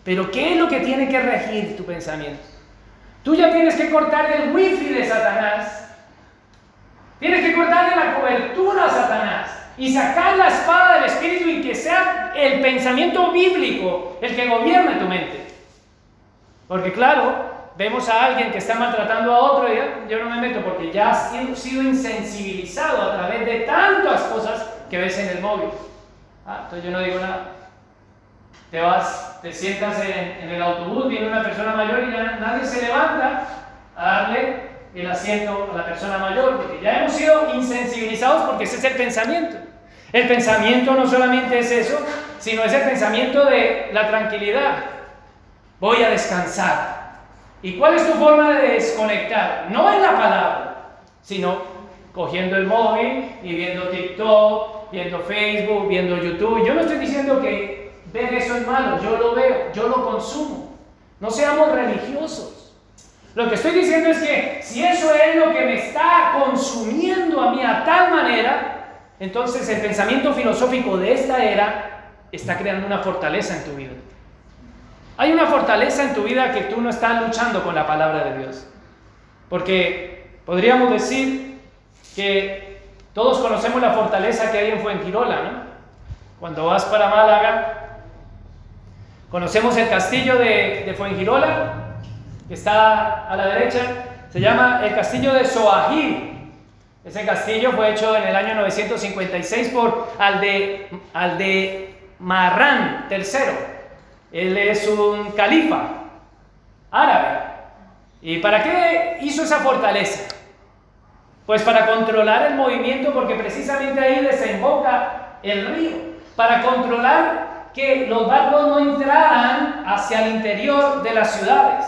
Pero ¿qué es lo que tiene que regir tu pensamiento? Tú ya tienes que cortar el wifi de Satanás. Tienes que cortarle la cobertura a Satanás y sacar la espada del Espíritu y que sea el pensamiento bíblico el que gobierne tu mente. Porque claro, vemos a alguien que está maltratando a otro, y yo no me meto porque ya has sido insensibilizado a través de tantas cosas que ves en el móvil. Ah, entonces yo no digo nada. Te vas, te sientas en, el autobús, viene una persona mayor y nadie se levanta a darle el asiento a la persona mayor, porque ya hemos sido insensibilizados porque ese es el pensamiento. El pensamiento no solamente es eso, sino es el pensamiento de la tranquilidad. Voy a descansar, ¿Y cuál es tu forma de desconectar? No es la palabra, sino cogiendo el móvil y viendo TikTok, viendo Facebook, viendo YouTube. Yo no estoy diciendo que ver eso es malo, yo lo veo, yo lo consumo. No seamos religiosos. Lo que estoy diciendo es que si eso es lo que me está consumiendo a mí a tal manera, entonces el pensamiento filosófico de esta era está creando una fortaleza en tu vida. Hay una fortaleza en tu vida que tú no estás luchando con la palabra de Dios. Porque podríamos decir que todos conocemos la fortaleza que hay en Fuengirola, ¿no? Cuando vas para Málaga, conocemos el castillo de, de que está a la derecha, se llama el castillo de Soajil. Ese castillo fue hecho en el año 956 por Alde, Alde Marrán III. Él es un califa árabe. ¿Y para qué hizo esa fortaleza? Pues para controlar el movimiento, porque precisamente ahí desemboca el río. Para controlar que los barcos no entraran hacia el interior de las ciudades.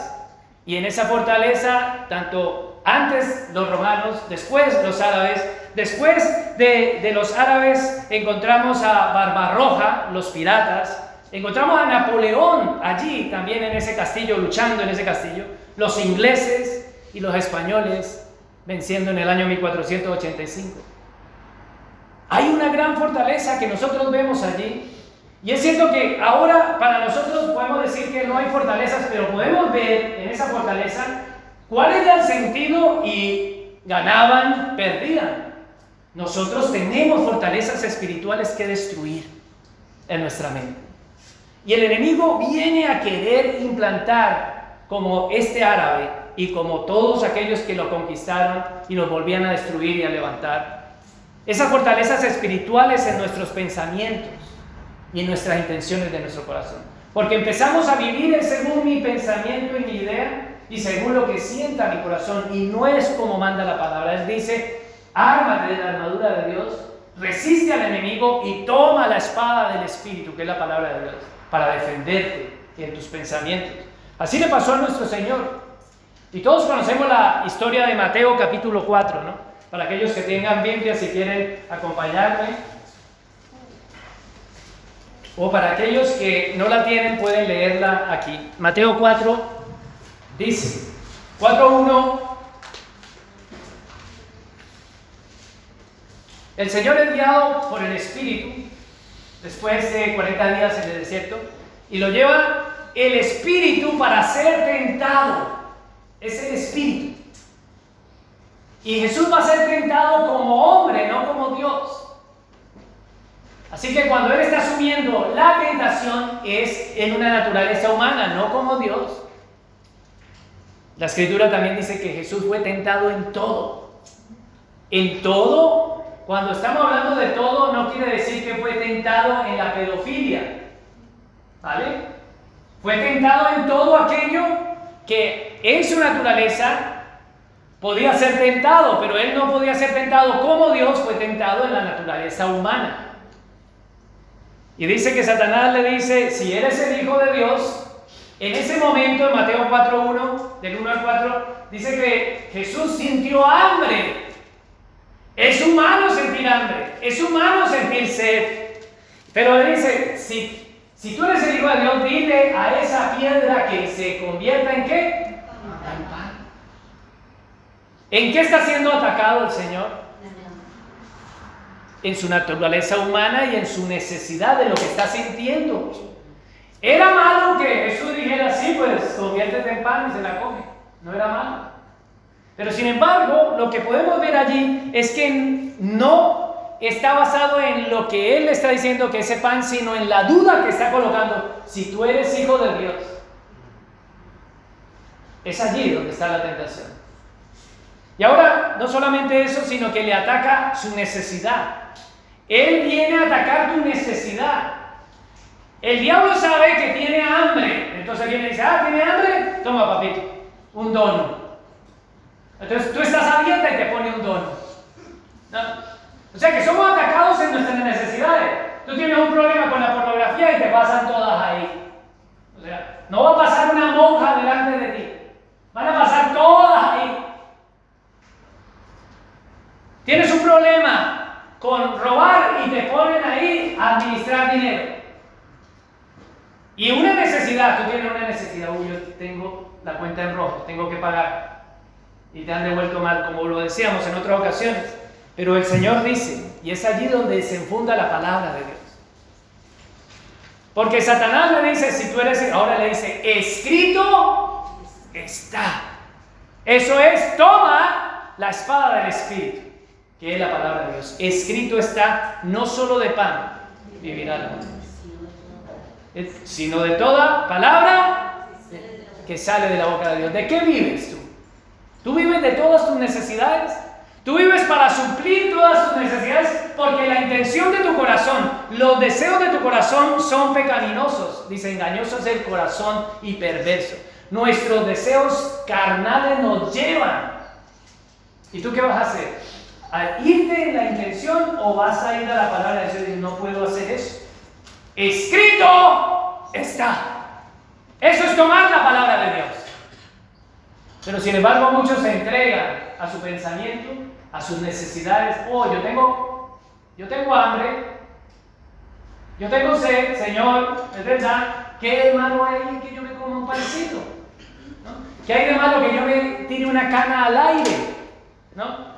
Y en esa fortaleza, tanto antes los romanos, después los árabes, después de, los árabes encontramos a Barbarroja, los piratas, Encontramos a Napoleón allí también en ese castillo, luchando en ese castillo, los ingleses y los españoles venciendo en el año 1485. Hay una gran fortaleza que nosotros vemos allí. Y es cierto que ahora para nosotros podemos decir que no hay fortalezas, pero podemos ver en esa fortaleza cuál era el sentido y ganaban, perdían. Nosotros tenemos fortalezas espirituales que destruir en nuestra mente. Y el enemigo viene a querer implantar, como este árabe, y como todos aquellos que lo conquistaron y los volvían a destruir y a levantar. Esas fortalezas espirituales en nuestros pensamientos y en nuestras intenciones de nuestro corazón. Porque empezamos a vivir según mi pensamiento y mi idea y según lo que sienta mi corazón y no es como manda la palabra. Él dice, ármate de la armadura de Dios, resiste al enemigo y toma la espada del Espíritu, que es la palabra de Dios, para defenderte en tus pensamientos. Así le pasó a nuestro Señor. Y todos conocemos la historia de Mateo capítulo 4, ¿no? Para aquellos que tengan Biblia, si quieren acompañarme. O para aquellos que no la tienen, pueden leerla aquí. Mateo 4 dice, 4.1, el Señor es guiado por el Espíritu, después de 40 días en el desierto, y lo lleva el Espíritu para ser tentado. Es el Espíritu. Y Jesús va a ser tentado como hombre, no como Dios. Así que cuando Él está asumiendo la tentación es en una naturaleza humana, no como Dios. La escritura también dice que Jesús fue tentado en todo. En todo, cuando estamos hablando de todo, no quiere decir que fue tentado en la pedofilia. ¿Vale? Fue tentado en todo aquello que en su naturaleza podía ser tentado, pero él no podía ser tentado como Dios fue tentado en la naturaleza humana. Y dice que Satanás le dice, si eres el Hijo de Dios, en ese momento, en Mateo 4.1, del 1 al 4, dice que Jesús sintió hambre. Es humano sentir hambre, es humano sentir sed. Pero le dice, si, si tú eres el Hijo de Dios, dile a esa piedra que se convierta en qué? En pan. ¿En qué está siendo atacado el Señor? en su naturaleza humana y en su necesidad de lo que está sintiendo. Era malo que Jesús dijera así, pues conviértete en pan y se la come. No era malo. Pero sin embargo, lo que podemos ver allí es que no está basado en lo que Él está diciendo que ese pan, sino en la duda que está colocando, si tú eres hijo de Dios. Es allí donde está la tentación. Y ahora, no solamente eso, sino que le ataca su necesidad. Él viene a atacar tu necesidad. El diablo sabe que tiene hambre. Entonces viene y dice, ah, ¿tiene hambre? Toma, papito, un dono. Entonces tú estás a dieta y te pone un dono. O sea que somos atacados en nuestras necesidades. Tú tienes un problema con la pornografía y te pasan todas ahí. O sea, no va a pasar una monja delante de ti. Van a pasar todas ahí. Tienes un problema con robar y te ponen ahí a administrar dinero. Y una necesidad, tú tienes una necesidad, uy, yo tengo la cuenta en rojo, tengo que pagar. Y te han devuelto mal, como lo decíamos en otras ocasiones. Pero el Señor dice, y es allí donde se enfunda la palabra de Dios. Porque Satanás le dice, si tú eres, ahora le dice, escrito está. Eso es, toma la espada del Espíritu que es la palabra de Dios. Escrito está, no solo de pan vivirá el hombre, sino de toda palabra que sale de la boca de Dios. ¿De qué vives tú? ¿Tú vives de todas tus necesidades? Tú vives para suplir todas tus necesidades porque la intención de tu corazón, los deseos de tu corazón son pecaminosos. Dice, engañoso es el corazón y perverso. Nuestros deseos carnales nos llevan. ¿Y tú qué vas a hacer? ¿A irte en la intención o vas a ir a la palabra y decir, no puedo hacer eso? Escrito está. Eso es tomar la palabra de Dios. Pero sin embargo muchos se entregan a su pensamiento, a sus necesidades. Oh, yo tengo, yo tengo hambre, yo tengo sed, Señor, es verdad. ¿Qué de malo hay que yo me coma un? ¿No? ¿Qué hay de malo que yo me tire una cana al aire? ¿No?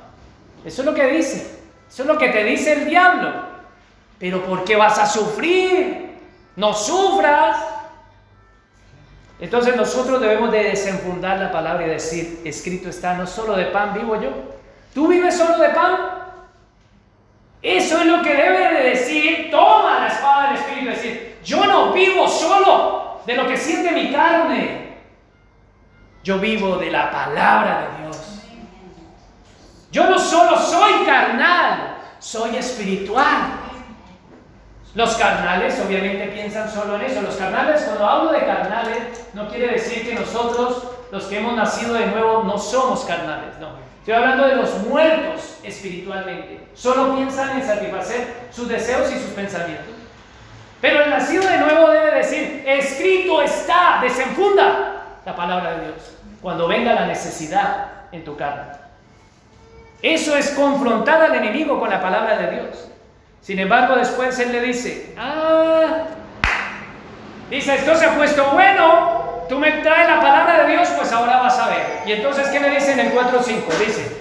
Eso es lo que dice. Eso es lo que te dice el diablo. Pero ¿por qué vas a sufrir? No sufras. Entonces nosotros debemos de desenfundar la palabra y decir, escrito está, no solo de pan vivo yo. ¿Tú vives solo de pan? Eso es lo que debe de decir, toma la espada del Espíritu y decir, yo no vivo solo de lo que siente mi carne. Yo vivo de la palabra de Dios. Yo no solo soy carnal, soy espiritual. Los carnales obviamente piensan solo en eso. Los carnales, cuando hablo de carnales, no quiere decir que nosotros, los que hemos nacido de nuevo, no somos carnales. No. Estoy hablando de los muertos espiritualmente. Solo piensan en satisfacer sus deseos y sus pensamientos. Pero el nacido de nuevo debe decir, escrito está, desenfunda la palabra de Dios. Cuando venga la necesidad en tu carne. Eso es confrontar al enemigo con la palabra de Dios. Sin embargo, después él le dice, ah, dice, esto se ha puesto bueno, tú me traes la palabra de Dios, pues ahora vas a ver. Y entonces, ¿qué le dice en el 4.5? Dice,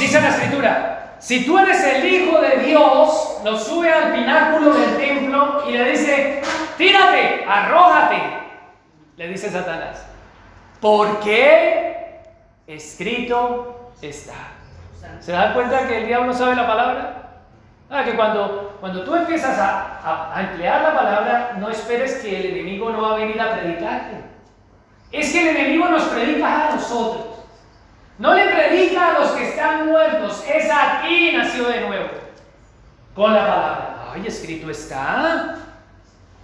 dice la escritura, si tú eres el Hijo de Dios, lo sube al pináculo del templo y le dice, tírate, arrójate, le dice Satanás. ¿Por qué? escrito está. ¿Se dan cuenta que el diablo sabe la palabra? Ah, que cuando, cuando tú empiezas a, a, emplear la palabra, no esperes que el enemigo no va a venir a predicarte. Es que el enemigo nos predica a nosotros. No le predica a los que están muertos, es a ti nació de nuevo. Con la palabra. Ay, escrito está.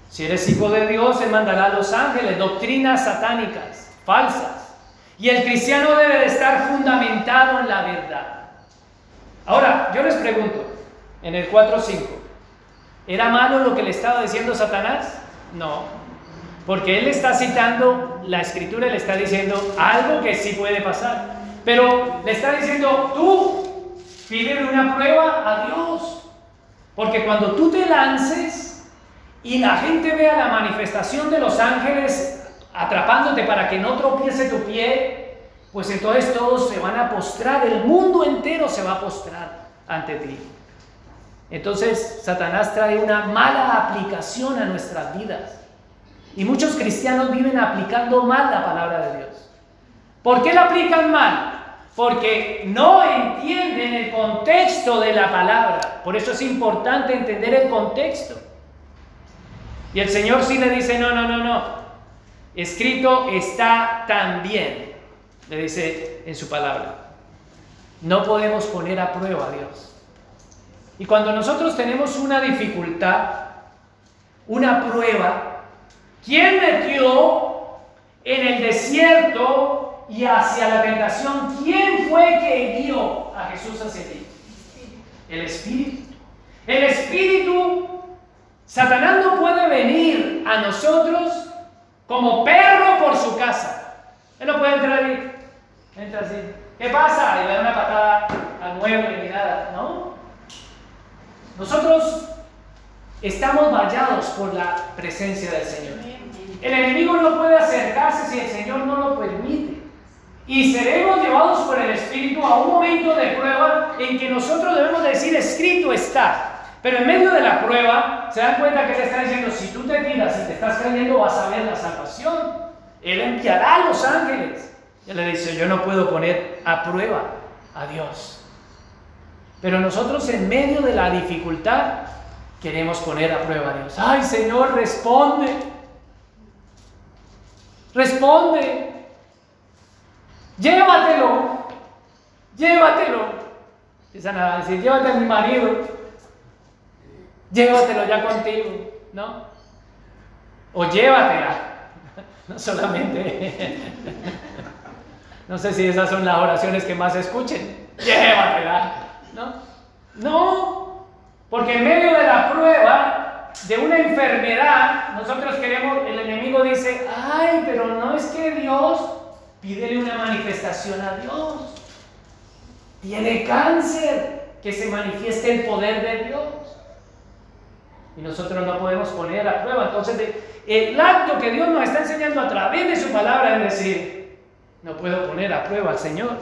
Si eres hijo de Dios, Él mandará a los ángeles, doctrinas satánicas, falsas y el cristiano debe de estar fundamentado en la verdad. Ahora, yo les pregunto, en el 4.5, ¿era malo lo que le estaba diciendo Satanás? No, porque él está citando la escritura le está diciendo algo que sí puede pasar. Pero le está diciendo, tú pídele una prueba a Dios. Porque cuando tú te lances y la gente vea la manifestación de los ángeles atrapándote para que no tropiece tu pie, pues entonces todos se van a postrar, el mundo entero se va a postrar ante ti. Entonces Satanás trae una mala aplicación a nuestras vidas. Y muchos cristianos viven aplicando mal la palabra de Dios. ¿Por qué la aplican mal? Porque no entienden el contexto de la palabra. Por eso es importante entender el contexto. Y el Señor sí le dice, no, no, no, no. Escrito está también, le dice en su palabra. No podemos poner a prueba a Dios. Y cuando nosotros tenemos una dificultad, una prueba, ¿quién metió en el desierto y hacia la tentación? ¿Quién fue que guió a Jesús hacia ti? El Espíritu. El Espíritu, Satanás no puede venir a nosotros como perro por su casa. Él no puede entrar y entra. ¿Qué pasa? Y le da una patada al mueble ni nada. No. Nosotros estamos vallados por la presencia del Señor. El enemigo no puede acercarse si el Señor no lo permite. Y seremos llevados por el Espíritu a un momento de prueba en que nosotros debemos decir, escrito está. Pero en medio de la prueba, se dan cuenta que Él está diciendo, si tú te tiras y te estás creyendo, vas a ver la salvación. Él enviará a los ángeles. Él le dice, yo no puedo poner a prueba a Dios. Pero nosotros en medio de la dificultad queremos poner a prueba a Dios. Ay Señor, responde. Responde. Llévatelo. Llévatelo. Empiezan a decir, llévate a mi marido llévatelo ya contigo, ¿no? O llévatela, (laughs) no solamente. (laughs) No sé si esas son las oraciones que más escuchen. Llévatela, ¿no? No, porque en medio de la prueba de una enfermedad, nosotros queremos, el enemigo dice, ay, pero no es que Dios, pídele una manifestación a Dios. Tiene cáncer, que se manifieste el poder de Dios y nosotros no podemos poner a prueba. Entonces, el acto que Dios nos está enseñando a través de su palabra es decir, no puedo poner a prueba al Señor.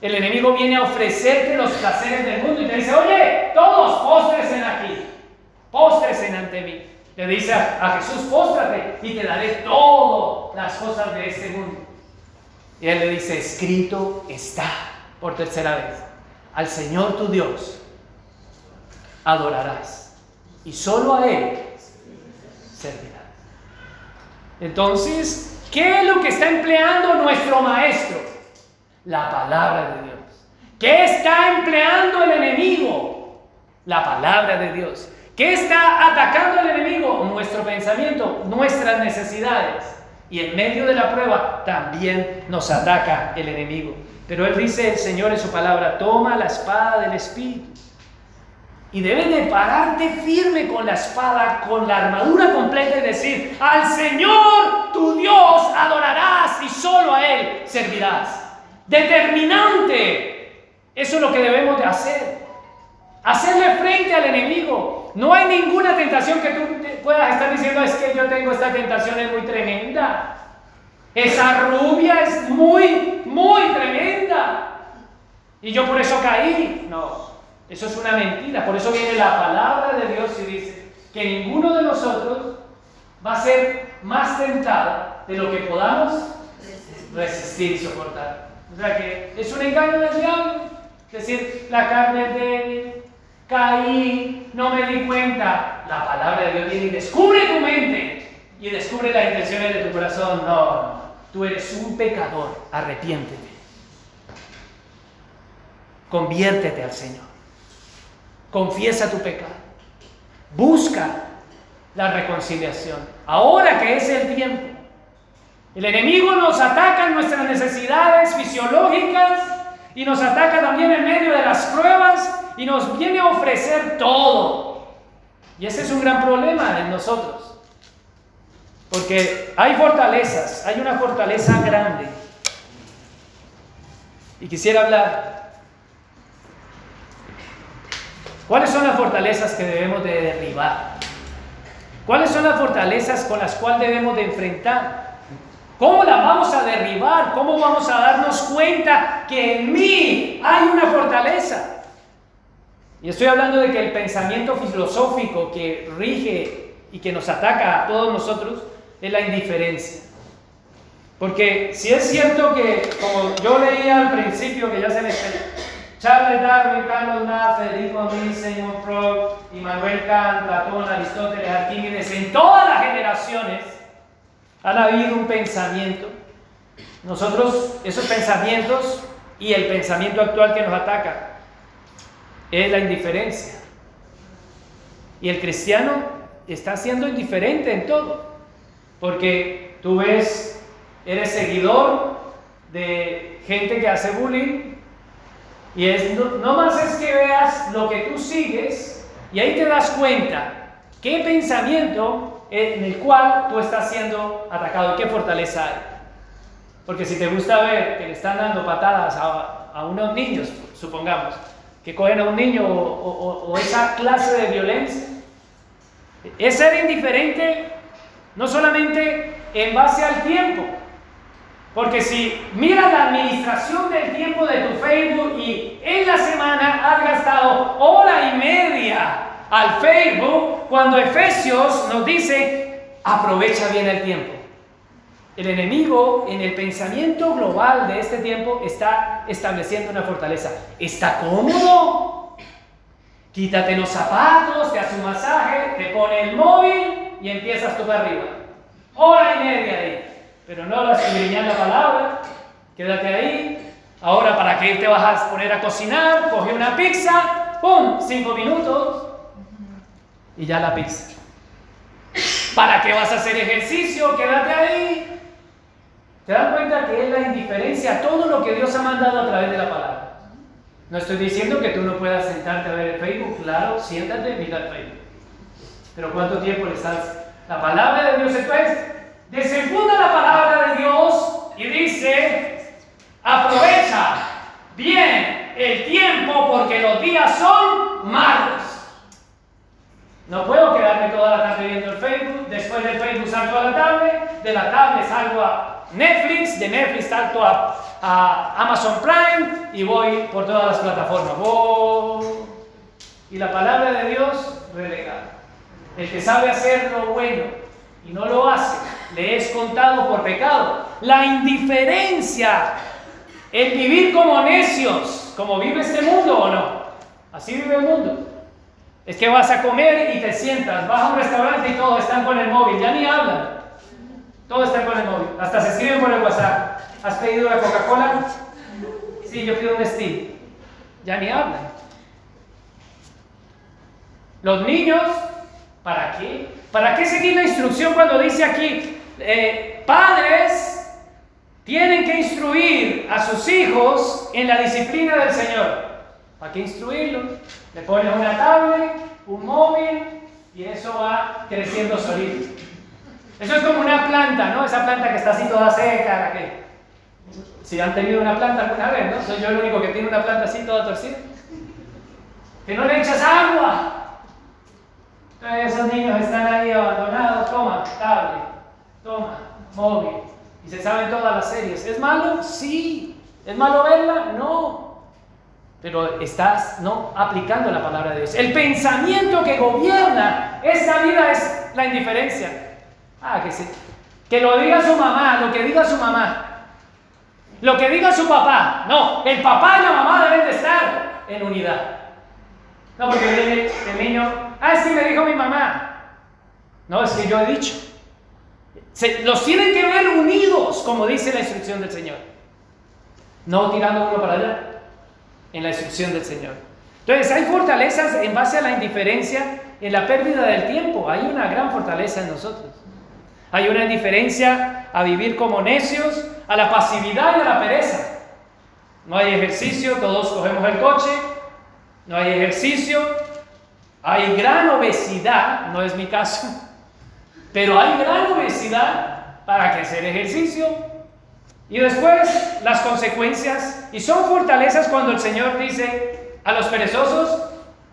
El enemigo viene a ofrecerte los placeres del mundo y te dice, oye, todos póstresen aquí, póstresen ante mí. Le dice a, Jesús, póstrate y te daré todas las cosas de este mundo. Y él le dice, escrito está, por tercera vez, al Señor tu Dios adorarás y solo a Él servirá. Entonces, ¿qué es lo que está empleando nuestro maestro? La palabra de Dios. ¿Qué está empleando el enemigo? La palabra de Dios. ¿Qué está atacando el enemigo? Nuestro pensamiento, nuestras necesidades. Y en medio de la prueba también nos ataca el enemigo. Pero él dice el Señor en su palabra, toma la espada del Espíritu. Y debes de pararte firme con la espada, con la armadura completa y decir, al Señor tu Dios adorarás y solo a Él servirás. Determinante. Eso es lo que debemos de hacer. Hacerle frente al enemigo. No hay ninguna tentación que tú puedas estar diciendo, es que yo tengo esta tentación, es muy tremenda. Esa rubia es muy, muy tremenda. Y yo por eso caí. No, eso es una mentira. Por eso viene la palabra de Dios y dice que ninguno de nosotros va a ser más tentado de lo que podamos resistir y soportar. O sea que es un engaño del diablo. Es decir, la carne es débil, caí, no me di cuenta. La palabra de Dios viene y descubre tu mente y descubre las intenciones de tu corazón. No, tú eres un pecador, arrepiéntete. Conviértete al Señor. Confiesa tu pecado. Busca la reconciliación. Ahora que es el tiempo. El enemigo nos ataca en nuestras necesidades fisiológicas y nos ataca también en medio de las pruebas y nos viene a ofrecer todo. Y ese es un gran problema en nosotros. Porque hay fortalezas, hay una fortaleza grande. Y quisiera hablar. ¿Cuáles son las fortalezas que debemos de derribar? ¿Cuáles son las fortalezas con las cuales debemos de enfrentar? ¿Cómo las vamos a derribar? ¿Cómo vamos a darnos cuenta que en mí hay una fortaleza? Y estoy hablando de que el pensamiento filosófico que rige y que nos ataca a todos nosotros es la indiferencia. Porque si es cierto que, como yo leía al principio, que ya se les Charles Darwin, Carlos Federico Mies, Seymour Freud, Immanuel Kant, Platón, Aristóteles, Arquímedes, en todas las generaciones han habido un pensamiento. Nosotros, esos pensamientos y el pensamiento actual que nos ataca, es la indiferencia. Y el cristiano está siendo indiferente en todo, porque tú ves, eres seguidor de gente que hace bullying, y es, no, más es que veas lo que tú sigues, y ahí te das cuenta qué pensamiento en el cual tú estás siendo atacado y qué fortaleza hay. Porque si te gusta ver que le están dando patadas a, a unos niños, supongamos, que cogen a un niño o, esa clase de violencia. Es ser indiferente no solamente en base al tiempo, porque si miras la administración del tiempo de tu Facebook y en la semana has gastado hora y media al Facebook, cuando Efesios nos dice, aprovecha bien el tiempo. El enemigo en el pensamiento global de este tiempo está estableciendo una fortaleza. Está cómodo. Quítate los zapatos, te hace un masaje, te pone el móvil y empiezas tú para arriba. Hora y media ahí. Pero no la escribían la palabra. Quédate ahí. Ahora, ¿para qué te vas a poner a cocinar? Coge una pizza. ¡Pum! Cinco minutos. Y ya la pizza. ¿Para qué vas a hacer ejercicio? Quédate ahí. ¿Te das cuenta que es la indiferencia a todo lo que Dios ha mandado a través de la palabra? No estoy diciendo que tú no puedas sentarte a ver el Facebook, claro, siéntate y mira el Facebook. Pero ¿cuánto tiempo le estás? La palabra de Dios entonces desenfunda la palabra de Dios y dice, aprovecha bien el tiempo porque los días son malos. No puedo quedarme toda la tarde viendo el Facebook, después del Facebook salgo a la tarde, de la tarde salgo a Netflix, de Netflix salto a, Amazon Prime y voy por todas las plataformas. Y la palabra de Dios relegada. El que sabe hacer lo bueno y no lo hace, le es contado por pecado. La indiferencia, el vivir como necios, como vive este mundo o no. Así vive el mundo. Es que vas a comer y te sientas, vas a un restaurante y todos están con el móvil, ya ni hablan. Todo está con el móvil. Hasta se escriben por el WhatsApp. ¿Has pedido la Coca-Cola? Sí, yo pido un estilo. Ya ni hablan. Los niños, ¿para qué? ¿Para qué seguir la instrucción cuando dice aquí, eh, padres tienen que instruir a sus hijos en la disciplina del Señor? ¿Para qué instruirlos? Le pones una tablet, un móvil y eso va creciendo solito. Eso es como una planta, ¿no? Esa planta que está así toda seca, la que... Si han tenido una planta alguna vez, ¿no? Soy yo el único que tiene una planta así toda torcida. Que no le echas agua. Esos niños están ahí abandonados, toma, tablet, toma, móvil, y se saben todas las series. ¿Es malo? Sí. ¿Es malo verla? No. Pero estás no aplicando la palabra de Dios. El pensamiento que gobierna esta vida es la indiferencia. Ah, que, que lo diga su mamá, lo que diga su mamá. Lo que diga su papá. No, el papá y la mamá deben de estar en unidad. No, porque el niño, ah, sí, me dijo mi mamá. No, es que yo he dicho. los tienen que ver unidos, como dice la instrucción del Señor. No tirando uno para allá, en la instrucción del Señor. Entonces, hay fortalezas en base a la indiferencia, en la pérdida del tiempo. Hay una gran fortaleza en nosotros. Hay una indiferencia a vivir como necios, a la pasividad y a la pereza. No hay ejercicio, todos cogemos el coche, no hay ejercicio, hay gran obesidad, no es mi caso, pero hay gran obesidad para que hacer ejercicio. Y después las consecuencias, y son fortalezas cuando el Señor dice a los perezosos,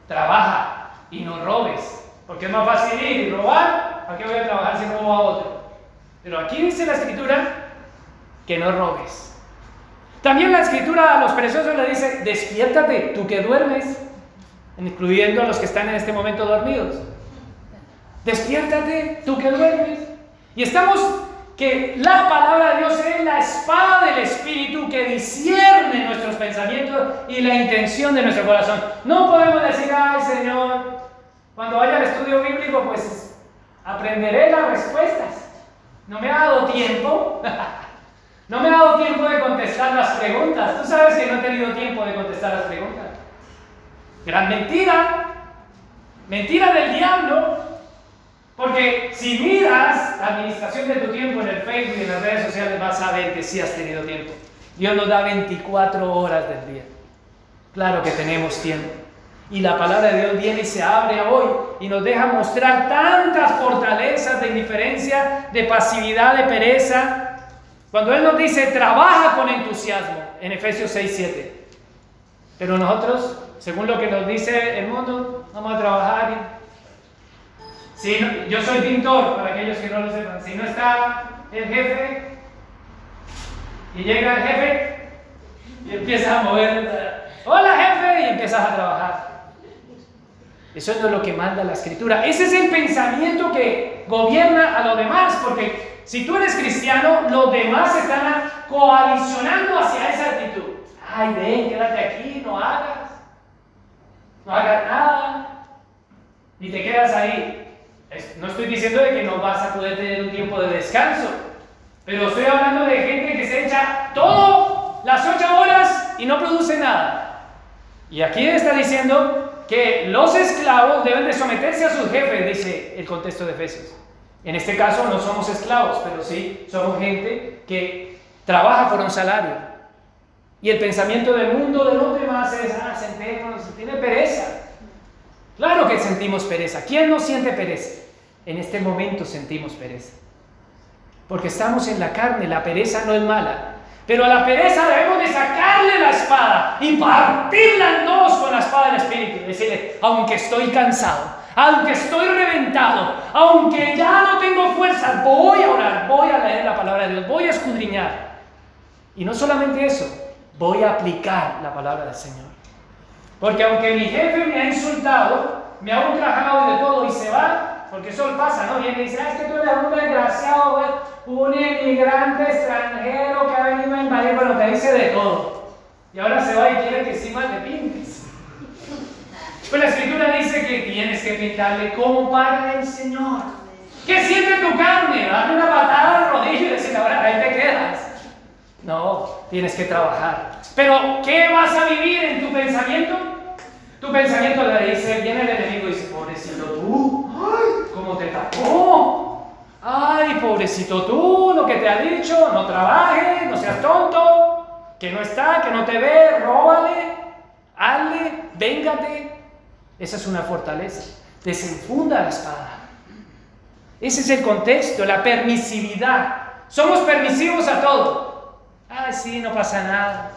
trabaja y no robes, porque es más fácil ir y robar, ¿a qué voy a trabajar si robo a otro? Pero aquí dice la escritura que no robes. También la escritura a los perezosos le dice, despiértate, tú que duermes, incluyendo a los que están en este momento dormidos. Despiértate, tú que duermes. Y estamos que la palabra de Dios es la espada del Espíritu que discierne nuestros pensamientos y la intención de nuestro corazón. No podemos decir, ay Señor, cuando vaya al estudio bíblico, pues aprenderé las respuestas. No me ha dado tiempo. (laughs) No me ha dado tiempo de contestar las preguntas. Tú sabes que no he tenido tiempo de contestar las preguntas. Gran mentira. Mentira del diablo. Porque si miras la administración de tu tiempo en el Facebook y en las redes sociales, vas a ver que sí has tenido tiempo. Dios nos da 24 horas del día. Claro que tenemos tiempo. Y la palabra de Dios viene y se abre hoy y nos deja mostrar tantas fortalezas de indiferencia, de pasividad, de pereza, cuando Él nos dice, trabaja con entusiasmo, en Efesios 6, 7. Pero nosotros, según lo que nos dice el mundo, vamos a trabajar. Si yo soy pintor, para aquellos que no lo sepan. Si no está el jefe y llega el jefe y empieza a mover, hola jefe, y empiezas a trabajar. Eso no es lo que manda la escritura. Ese es el pensamiento que gobierna a los demás, porque si tú eres cristiano, los demás están coalicionando hacia esa actitud. Ay, ven, quédate aquí, no hagas. No hagas nada. Ni te quedas ahí. No estoy diciendo de que no vas a poder tener un tiempo de descanso. Pero estoy hablando de gente que se echa todo las ocho horas y no produce nada. Y aquí está diciendo que los esclavos deben de someterse a sus jefes, dice el contexto de Efesios. En este caso no somos esclavos, pero sí somos gente que trabaja por un salario. Y el pensamiento del mundo de los demás es, ah, sentémonos, tiene pereza. Claro que sentimos pereza. ¿Quién no siente pereza? En este momento sentimos pereza. Porque estamos en la carne, la pereza no es mala. Pero a la pereza debemos de sacarle la espada y partirla en dos con la espada del Espíritu. Decirle, aunque estoy cansado, aunque estoy reventado, aunque ya no tengo fuerzas, voy a orar, voy a leer la palabra de Dios, voy a escudriñar. Y no solamente eso, voy a aplicar la palabra del Señor. Porque aunque mi jefe me ha insultado, me ha ultrajado de todo y se va, porque eso pasa, ¿no? Viene y dice, ah, es que tú eres un desgraciado, un inmigrante extranjero que ha venido a invadir, bueno, te dice de todo. Y ahora se va y quiere que encima te pintes. Pues la escritura dice que tienes que pintarle como para el Señor. ¿Qué siente tu carne? Darle una patada al rodillo y decir, ahora ahí te quedas. No, tienes que trabajar. Pero, ¿qué vas a vivir en tu pensamiento? Tu pensamiento le dice, viene el enemigo y dice, pobrecito tú, ay, ¿cómo te tapó? Ay, pobrecito tú, lo que te ha dicho, no trabajes, no seas tonto, que no está, que no te ve, róbale, hazle, véngate. Esa es una fortaleza. Desenfunda la espada. Ese es el contexto, la permisividad. Somos permisivos a todo. Ay, sí, no pasa nada.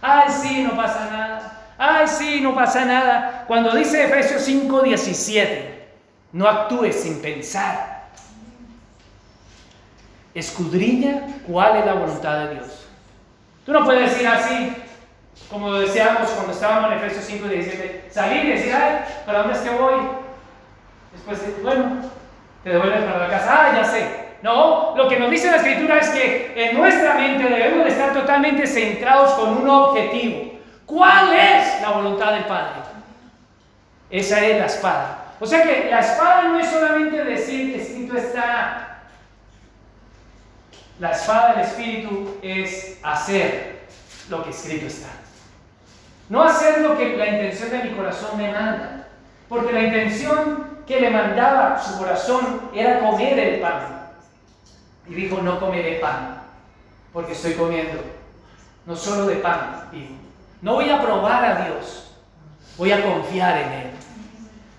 Ay, sí, no pasa nada. Ay, sí, no pasa nada. Cuando dice Efesios 5, 17, no actúes sin pensar. Escudriña cuál es la voluntad de Dios. Tú no puedes decir así, como decíamos cuando estábamos en Efesios 5, 17, salir y decir, ay, ¿para dónde es que voy? Después, bueno, te devuelves para la casa, ah, ya sé. No, lo que nos dice la escritura es que en nuestra mente debemos de estar totalmente centrados con un objetivo. ¿Cuál es la voluntad del Padre? Esa es la espada. O sea que la espada no es solamente decir que escrito está. La espada del Espíritu es hacer lo que escrito está. No hacer lo que la intención de mi corazón me manda. Porque la intención que le mandaba su corazón era comer el pan. Y dijo, no comeré pan, porque estoy comiendo no solo de pan, dijo. No voy a probar a Dios, voy a confiar en Él.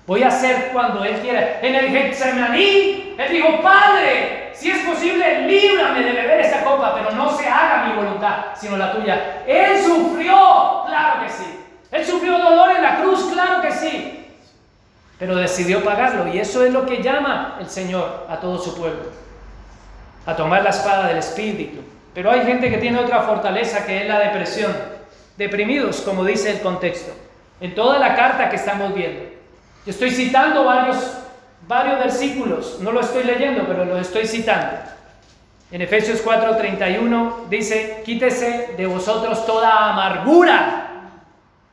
Voy a hacer cuando Él quiera. En el Getsemaní, Él dijo, Padre, si es posible, líbrame de beber esta copa, pero no se haga mi voluntad, sino la tuya. Él sufrió, claro que sí. Él sufrió dolor en la cruz, claro que sí pero decidió pagarlo y eso es lo que llama el Señor a todo su pueblo, a tomar la espada del Espíritu. Pero hay gente que tiene otra fortaleza que es la depresión, deprimidos, como dice el contexto, en toda la carta que estamos viendo. Yo estoy citando varios, varios versículos, no lo estoy leyendo, pero lo estoy citando. En Efesios 4:31 dice, quítese de vosotros toda amargura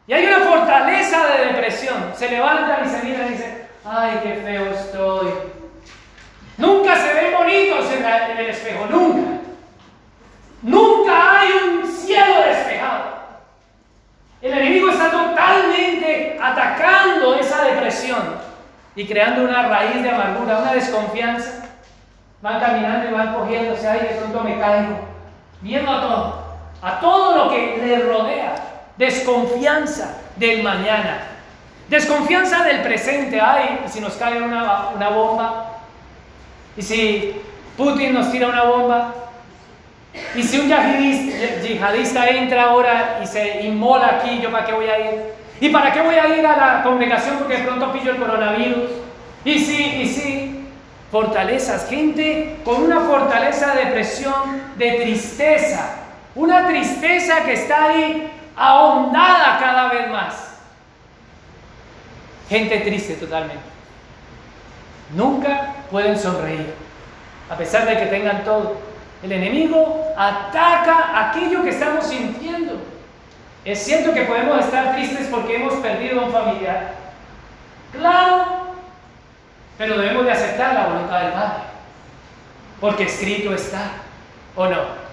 y hay una fortaleza de depresión. Se levantan y se miran y dicen, ay, qué feo estoy. Nunca se ven bonitos en, el espejo, nunca. Nunca hay un cielo despejado. El enemigo está totalmente atacando esa depresión y creando una raíz de amargura, una desconfianza. Van caminando y van cogiéndose, ay, de pronto me caigo. Viendo a todo, a todo lo que le rodea desconfianza del mañana, desconfianza del presente. Ay, si nos cae una, una bomba, y si Putin nos tira una bomba, y si un yihadista, entra ahora y se inmola aquí, ¿yo para qué voy a ir? ¿Y para qué voy a ir a la congregación porque de pronto pillo el coronavirus? Y sí, y sí, fortalezas, gente con una fortaleza de depresión, de tristeza, una tristeza que está ahí ahondada cada vez más. Gente triste totalmente. Nunca pueden sonreír, a pesar de que tengan todo. El enemigo ataca aquello que estamos sintiendo. Es cierto que podemos estar tristes porque hemos perdido a un familiar. Claro, pero debemos de aceptar la voluntad del Padre. Porque escrito está, ¿o no?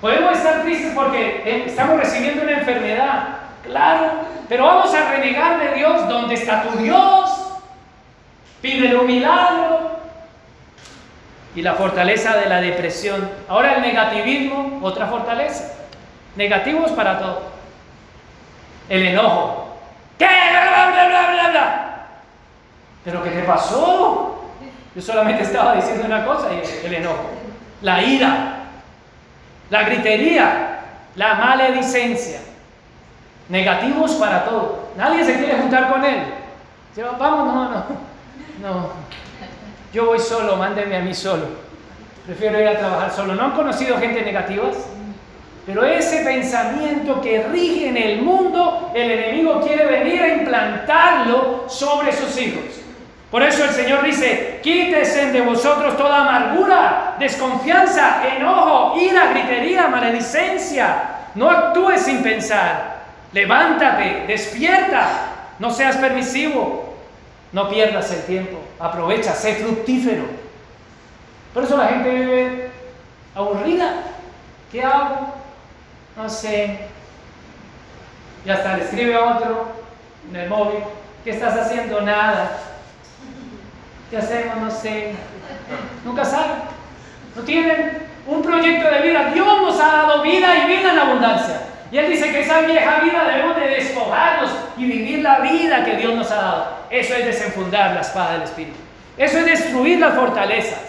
Podemos estar tristes porque eh, estamos recibiendo una enfermedad, claro, pero vamos a renegar de Dios. ¿Dónde está tu Dios? Pídele un milagro. Y la fortaleza de la depresión. Ahora el negativismo, otra fortaleza. Negativos para todo. El enojo. ¿Qué? Bla, bla, bla. ¿Pero qué te pasó? Yo solamente estaba diciendo una cosa y el enojo. La ira la gritería, la maledicencia, negativos para todo. Nadie se quiere juntar con él. Vamos, no, no, no. Yo voy solo, mándeme a mí solo. Prefiero ir a trabajar solo. ¿No han conocido gente negativa? Pero ese pensamiento que rige en el mundo, el enemigo quiere venir a implantarlo sobre sus hijos. Por eso el Señor dice, quítese de vosotros toda amargura, desconfianza, enojo, ira, gritería, maledicencia. No actúes sin pensar. Levántate, despierta, no seas permisivo. No pierdas el tiempo, aprovecha, sé fructífero. Por eso la gente vive aburrida. ¿Qué hago? No sé. Y hasta le escribe a otro en el móvil, ¿qué estás haciendo? Nada. ¿Qué hacemos? No sé. Nunca saben. No tienen un proyecto de vida. Dios nos ha dado vida y vida en abundancia. Y Él dice que esa vieja vida debemos de despojarnos y vivir la vida que Dios nos ha dado. Eso es desenfundar la espada del Espíritu. Eso es destruir las fortalezas.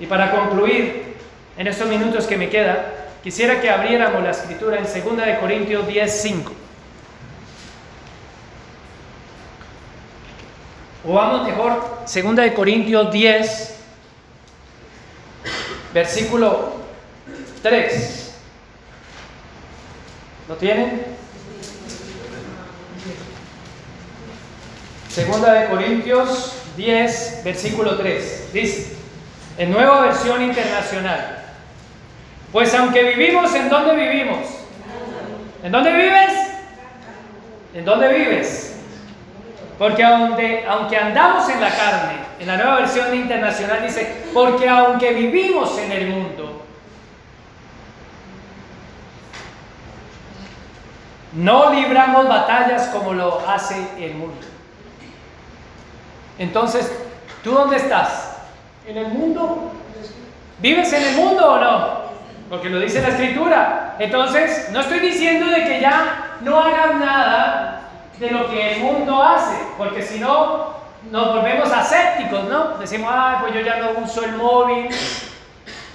Y para concluir, en estos minutos que me quedan, quisiera que abriéramos la escritura en 2 de Corintios 10, 5. O vamos mejor, 2 de Corintios 10, versículo 3. ¿Lo tienen? Segunda de Corintios 10, versículo 3. Dice, en nueva versión internacional. Pues aunque vivimos, ¿en dónde vivimos? ¿En dónde vives? ¿En dónde vives? Porque aunque, aunque andamos en la carne, en la nueva versión internacional dice, porque aunque vivimos en el mundo, No libramos batallas como lo hace el mundo. Entonces, ¿tú dónde estás? ¿En el mundo? ¿Vives en el mundo o no? Porque lo dice la escritura. Entonces, no estoy diciendo de que ya no hagas nada de lo que el mundo hace, porque si no, nos volvemos asépticos, ¿no? Decimos, ah, pues yo ya no uso el móvil,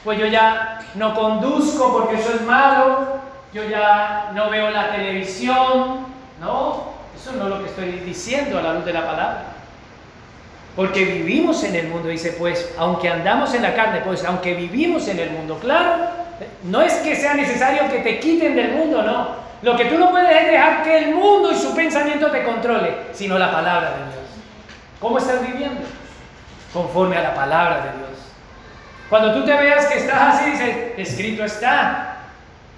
pues yo ya no conduzco porque eso es malo, yo ya no veo la televisión, ¿no? Eso no es lo que estoy diciendo a la luz de la palabra. Porque vivimos en el mundo, dice, pues, aunque andamos en la carne, pues, aunque vivimos en el mundo, claro, no es que sea necesario que te quiten del mundo, no. Lo que tú no puedes es dejar que el mundo y su pensamiento te controle, sino la palabra de Dios. ¿Cómo estás viviendo? Conforme a la palabra de Dios. Cuando tú te veas que estás así, dices, escrito está,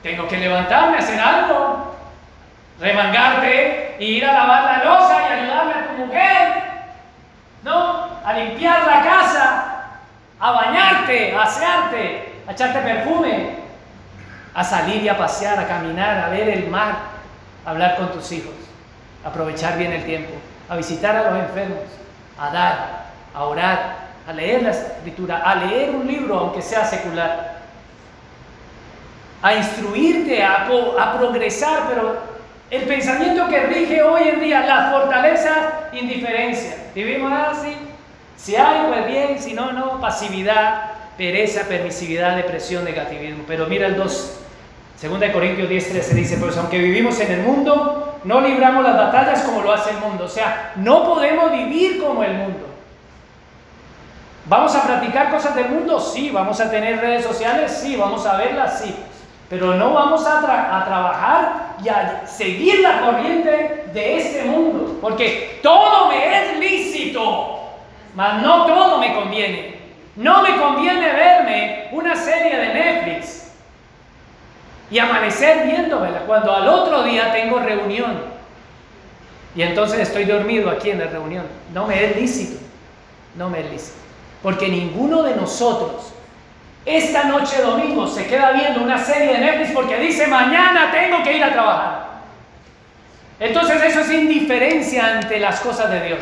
tengo que levantarme, hacer algo, remangarte, e ir a lavar la losa y ayudarle a tu mujer, ¿no? A limpiar la casa, a bañarte, a asearte, a echarte perfume, a salir y a pasear, a caminar, a ver el mar, a hablar con tus hijos, a aprovechar bien el tiempo, a visitar a los enfermos, a dar, a orar, a leer la escritura, a leer un libro, aunque sea secular a instruirte, a, a progresar, pero el pensamiento que rige hoy en día, la fortaleza, indiferencia. Vivimos así. Si hay, pues bien, si no, no. Pasividad, pereza, permisividad, depresión, negativismo. Pero mira el 2. Segunda de Corintios 10, 13 dice, pues aunque vivimos en el mundo, no libramos las batallas como lo hace el mundo. O sea, no podemos vivir como el mundo. ¿Vamos a practicar cosas del mundo? Sí. ¿Vamos a tener redes sociales? Sí. ¿Vamos a verlas? Sí. Pero no vamos a, trabajar y a seguir la corriente de este mundo. Porque todo me es lícito, mas no todo me conviene. No me conviene verme una serie de Netflix y amanecer viéndomela cuando al otro día tengo reunión. Y entonces estoy dormido aquí en la reunión. No me es lícito. No me es lícito. Porque ninguno de nosotros esta noche domingo se queda viendo una serie de Netflix porque dice mañana tengo que ir a trabajar. Entonces eso es indiferencia ante las cosas de Dios.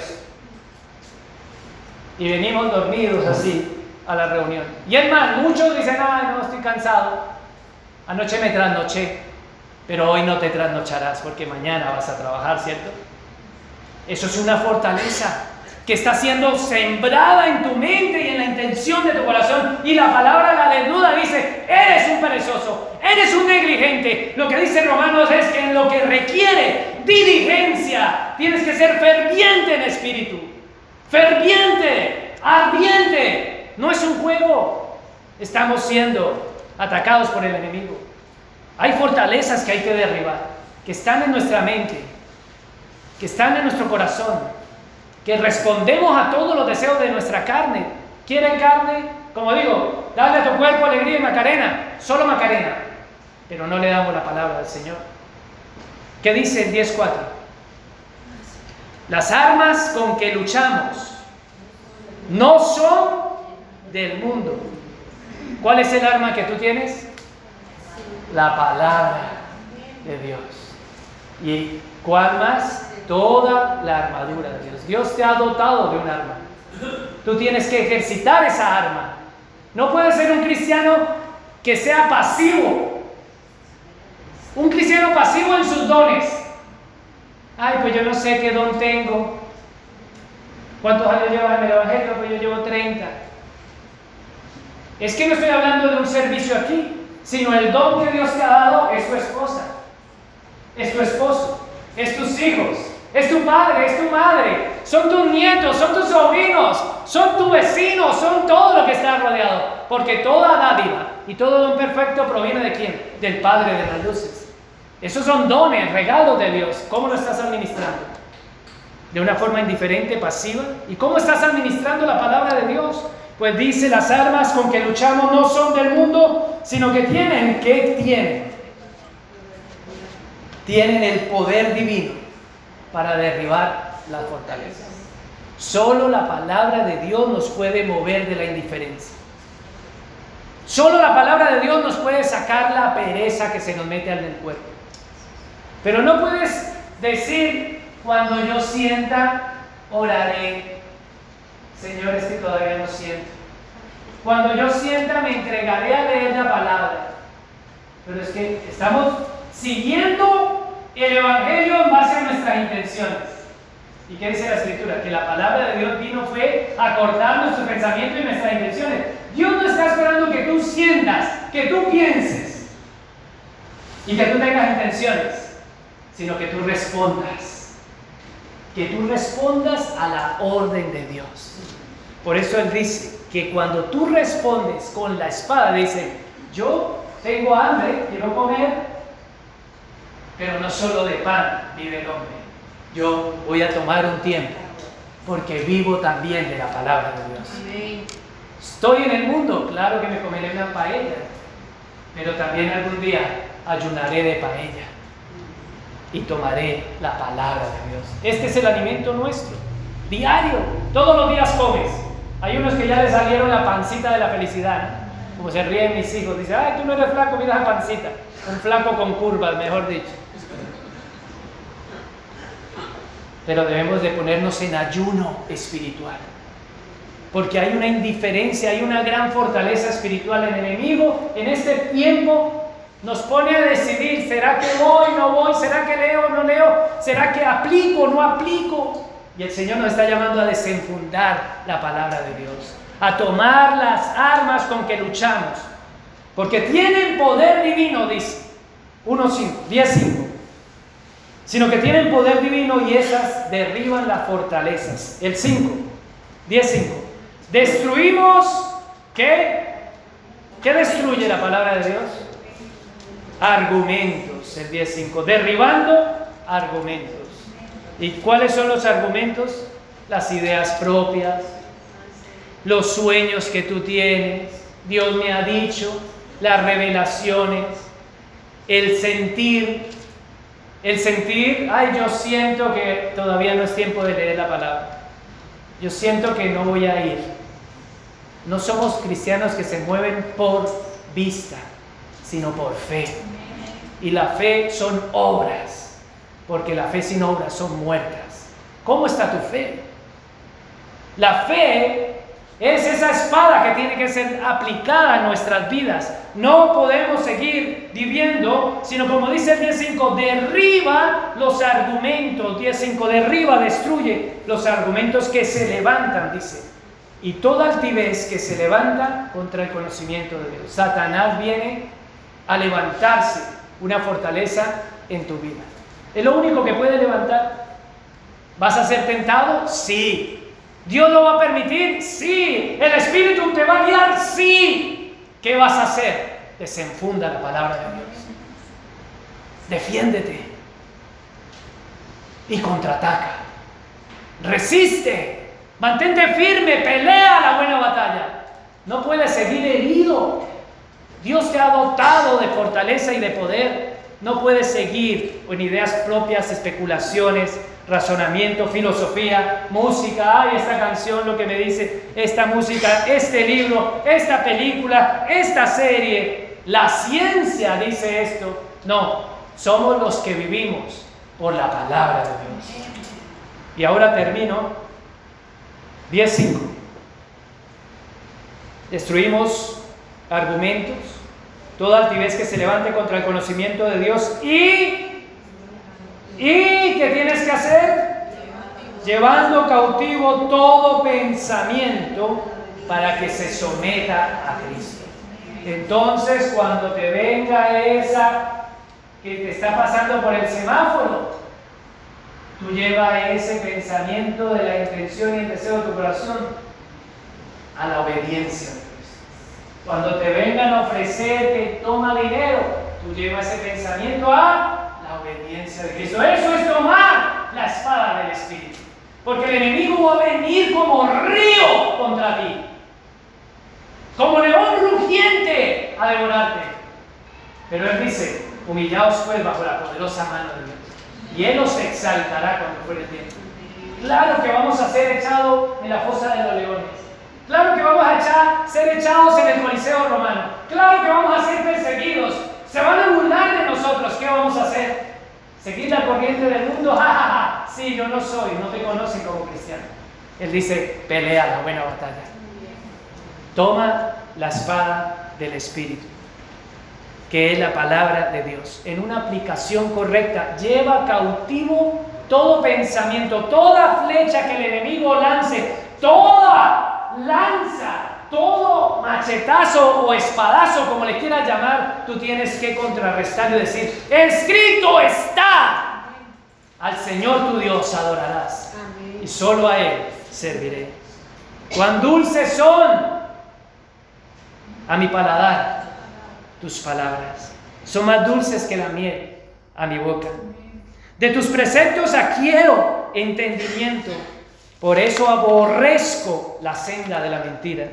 Y venimos dormidos así a la reunión. Y es más, muchos dicen, ay, no, estoy cansado. Anoche me trasnoché, pero hoy no te trasnocharás porque mañana vas a trabajar, ¿cierto? Eso es una fortaleza que está siendo sembrada en tu mente y en la intención de tu corazón. Y la palabra la desnuda dice, eres un perezoso, eres un negligente. Lo que dice Romanos es que en lo que requiere diligencia, tienes que ser ferviente en espíritu. Ferviente, ardiente. No es un juego. Estamos siendo atacados por el enemigo. Hay fortalezas que hay que derribar, que están en nuestra mente, que están en nuestro corazón que respondemos a todos los deseos de nuestra carne. ¿Quieren carne? Como digo, dale a tu cuerpo alegría y macarena, solo macarena, pero no le damos la palabra del Señor. ¿Qué dice el 10.4? Las armas con que luchamos no son del mundo. ¿Cuál es el arma que tú tienes? La palabra de Dios. ¿Y cuál más? Toda la armadura de Dios. Dios te ha dotado de un arma. Tú tienes que ejercitar esa arma. No puedes ser un cristiano que sea pasivo. Un cristiano pasivo en sus dones. Ay, pues yo no sé qué don tengo. ¿Cuántos años llevas en el Evangelio? Pues yo llevo 30. Es que no estoy hablando de un servicio aquí, sino el don que Dios te ha dado es tu esposa, es tu esposo, es tus hijos, es tu padre, es tu madre, son tus nietos, son tus sobrinos, son tus vecinos, son todo lo que está rodeado. Porque toda dádiva y todo don perfecto proviene de quién? Del Padre de las luces. Esos son dones, regalos de Dios. ¿Cómo lo estás administrando? ¿De una forma indiferente, pasiva? ¿Y cómo estás administrando la palabra de Dios? Pues dice, las armas con que luchamos no son del mundo, sino que tienen, ¿qué tienen? Tienen el poder divino para derribar las fortalezas. Solo la palabra de Dios nos puede mover de la indiferencia. Solo la palabra de Dios nos puede sacar la pereza que se nos mete al cuerpo. Pero no puedes decir cuando yo sienta, oraré. Señor, es que todavía no siento. Cuando yo sienta, me entregaré a leer la palabra. Pero es que estamos siguiendo el Evangelio en base a nuestras intenciones. ¿Y qué dice la Escritura? Que la palabra de Dios vino fue a cortar nuestro pensamiento y nuestras intenciones. Dios no está esperando que tú sientas, que tú pienses y que tú tengas intenciones, sino que tú respondas. Que tú respondas a la orden de Dios. Por eso Él dice que cuando tú respondes con la espada, dice, yo tengo hambre, quiero comer, pero no solo de pan vive el hombre. Yo voy a tomar un tiempo porque vivo también de la palabra de Dios. Estoy en el mundo, claro que me comeré una paella, pero también algún día ayunaré de paella y tomaré la palabra de Dios. Este es el alimento nuestro, diario, todos los días comes. Hay unos que ya les salieron la pancita de la felicidad, como se ríen mis hijos, dicen, ay, tú no eres flaco, mira la pancita, un flaco con curvas, mejor dicho. Pero debemos de ponernos en ayuno espiritual. Porque hay una indiferencia, hay una gran fortaleza espiritual. El enemigo en este tiempo nos pone a decidir, ¿será que voy, no voy? ¿Será que leo, no leo? ¿Será que aplico, no aplico? Y el Señor nos está llamando a desenfundar la palabra de Dios, a tomar las armas con que luchamos. Porque tienen poder divino, dice 1.5, 10.5 sino que tienen poder divino y esas derriban las fortalezas. El 5, 10, Destruimos, ¿qué? ¿Qué destruye la palabra de Dios? Argumentos, el 10.5. Derribando argumentos. ¿Y cuáles son los argumentos? Las ideas propias, los sueños que tú tienes, Dios me ha dicho, las revelaciones, el sentir, el sentir, ay, yo siento que todavía no es tiempo de leer la palabra. Yo siento que no voy a ir. No somos cristianos que se mueven por vista, sino por fe. Y la fe son obras, porque la fe sin obras son muertas. ¿Cómo está tu fe? La fe es esa espada que tiene que ser aplicada en nuestras vidas. No podemos seguir viviendo, sino como dice el 10.5, derriba los argumentos. 10.5, derriba, destruye los argumentos que se levantan, dice. Y toda altivez que se levanta contra el conocimiento de Dios. Satanás viene a levantarse una fortaleza en tu vida. Es lo único que puede levantar. ¿Vas a ser tentado? Sí. ¿Dios lo va a permitir? Sí. ¿El Espíritu te va a guiar? Sí. ¿Qué vas a hacer? Desenfunda la palabra de Dios. Defiéndete. Y contraataca. Resiste. Mantente firme. Pelea la buena batalla. No puedes seguir herido. Dios te ha dotado de fortaleza y de poder. No puedes seguir con ideas propias, especulaciones, razonamiento, filosofía, música, ay, esta canción lo que me dice, esta música, este libro, esta película, esta serie, la ciencia dice esto. No, somos los que vivimos por la palabra de Dios. Y ahora termino 10.5. Destruimos argumentos, toda altivez que se levante contra el conocimiento de Dios y ¿Y qué tienes que hacer? Llevando cautivo todo pensamiento para que se someta a Cristo. Entonces, cuando te venga esa que te está pasando por el semáforo, tú lleva ese pensamiento de la intención y el deseo de tu corazón a la obediencia. Cuando te vengan a ofrecer que toma dinero, tú lleva ese pensamiento a obediencia de Cristo. Eso es tomar la espada del Espíritu. Porque el enemigo va a venir como río contra ti. Como león rugiente a devorarte. Pero Él dice, humillaos pues bajo la poderosa mano de Dios. Y Él os exaltará cuando fuere el tiempo. Claro que vamos a ser echados en la fosa de los leones. Claro que vamos a ser echados en el Coliseo romano. Claro que vamos a ser perseguidos. Se van a burlar de nosotros. ¿Qué vamos a hacer? Seguir la corriente del mundo, (laughs) ja, sí, yo no soy, no te conocen como cristiano. Él dice, pelea la buena batalla. Toma la espada del Espíritu, que es la palabra de Dios, en una aplicación correcta. Lleva cautivo todo pensamiento, toda flecha que el enemigo lance, toda lanza todo machetazo o espadazo, como le quieras llamar, tú tienes que contrarrestar y decir, escrito está. Al Señor tu Dios adorarás y solo a Él serviré. Cuán dulces son a mi paladar tus palabras. Son más dulces que la miel a mi boca. De tus preceptos adquiero entendimiento. Por eso aborrezco la senda de la mentira.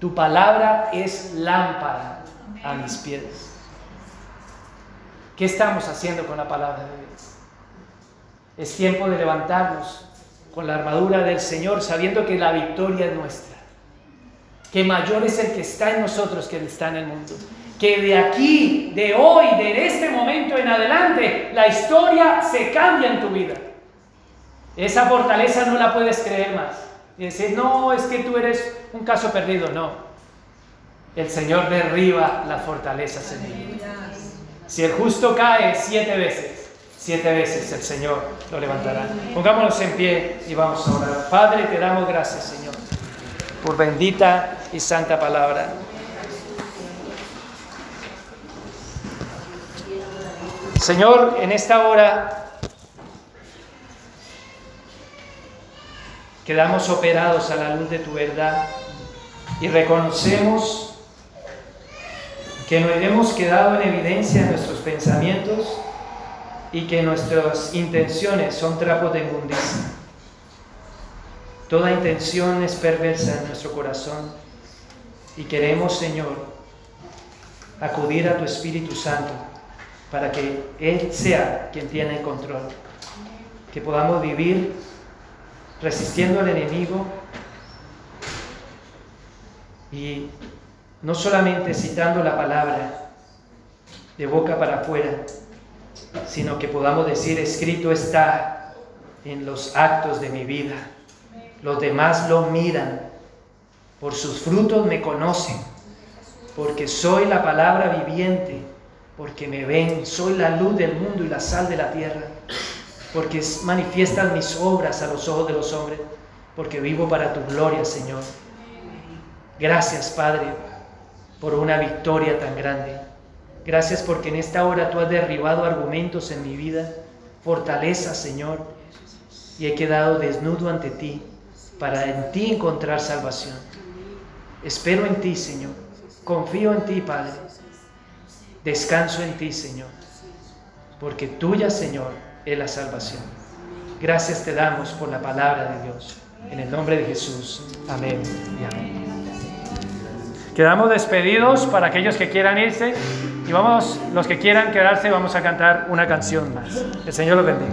Tu palabra es lámpara a mis pies. ¿Qué estamos haciendo con la palabra de Dios? Es tiempo de levantarnos con la armadura del Señor, sabiendo que la victoria es nuestra. Que mayor es el que está en nosotros que el que está en el mundo. Que de aquí, de hoy, de este momento en adelante, la historia se cambia en tu vida. Esa fortaleza no la puedes creer más. Y decir, no, es que tú eres un caso perdido, no. El Señor derriba las fortalezas en. Si el justo cae siete veces, siete veces el Señor lo levantará. Pongámonos en pie y vamos a orar. Padre, te damos gracias, Señor, por bendita y santa palabra. Señor, en esta hora quedamos operados a la luz de tu verdad y reconocemos que nos hemos quedado en evidencia en nuestros pensamientos y que nuestras intenciones son trapos de inmundicia. Toda intención es perversa en nuestro corazón y queremos, Señor, acudir a tu Espíritu Santo para que Él sea quien tiene el control, que podamos vivir resistiendo al enemigo. Y no solamente citando la palabra de boca para afuera, sino que podamos decir, escrito está en los actos de mi vida. Los demás lo miran, por sus frutos me conocen, porque soy la palabra viviente, porque me ven, soy la luz del mundo y la sal de la tierra porque manifiestan mis obras a los ojos de los hombres, porque vivo para tu gloria, Señor. Gracias, Padre, por una victoria tan grande. Gracias porque en esta hora tú has derribado argumentos en mi vida, fortaleza, Señor, y he quedado desnudo ante ti para en ti encontrar salvación. Espero en ti, Señor. Confío en ti, Padre. Descanso en ti, Señor. Porque tuya, Señor, es la salvación. Gracias te damos por la palabra de Dios. En el nombre de Jesús. Amén y amén. Quedamos despedidos para aquellos que quieran irse y vamos, los que quieran quedarse, vamos a cantar una canción más. El Señor los bendiga.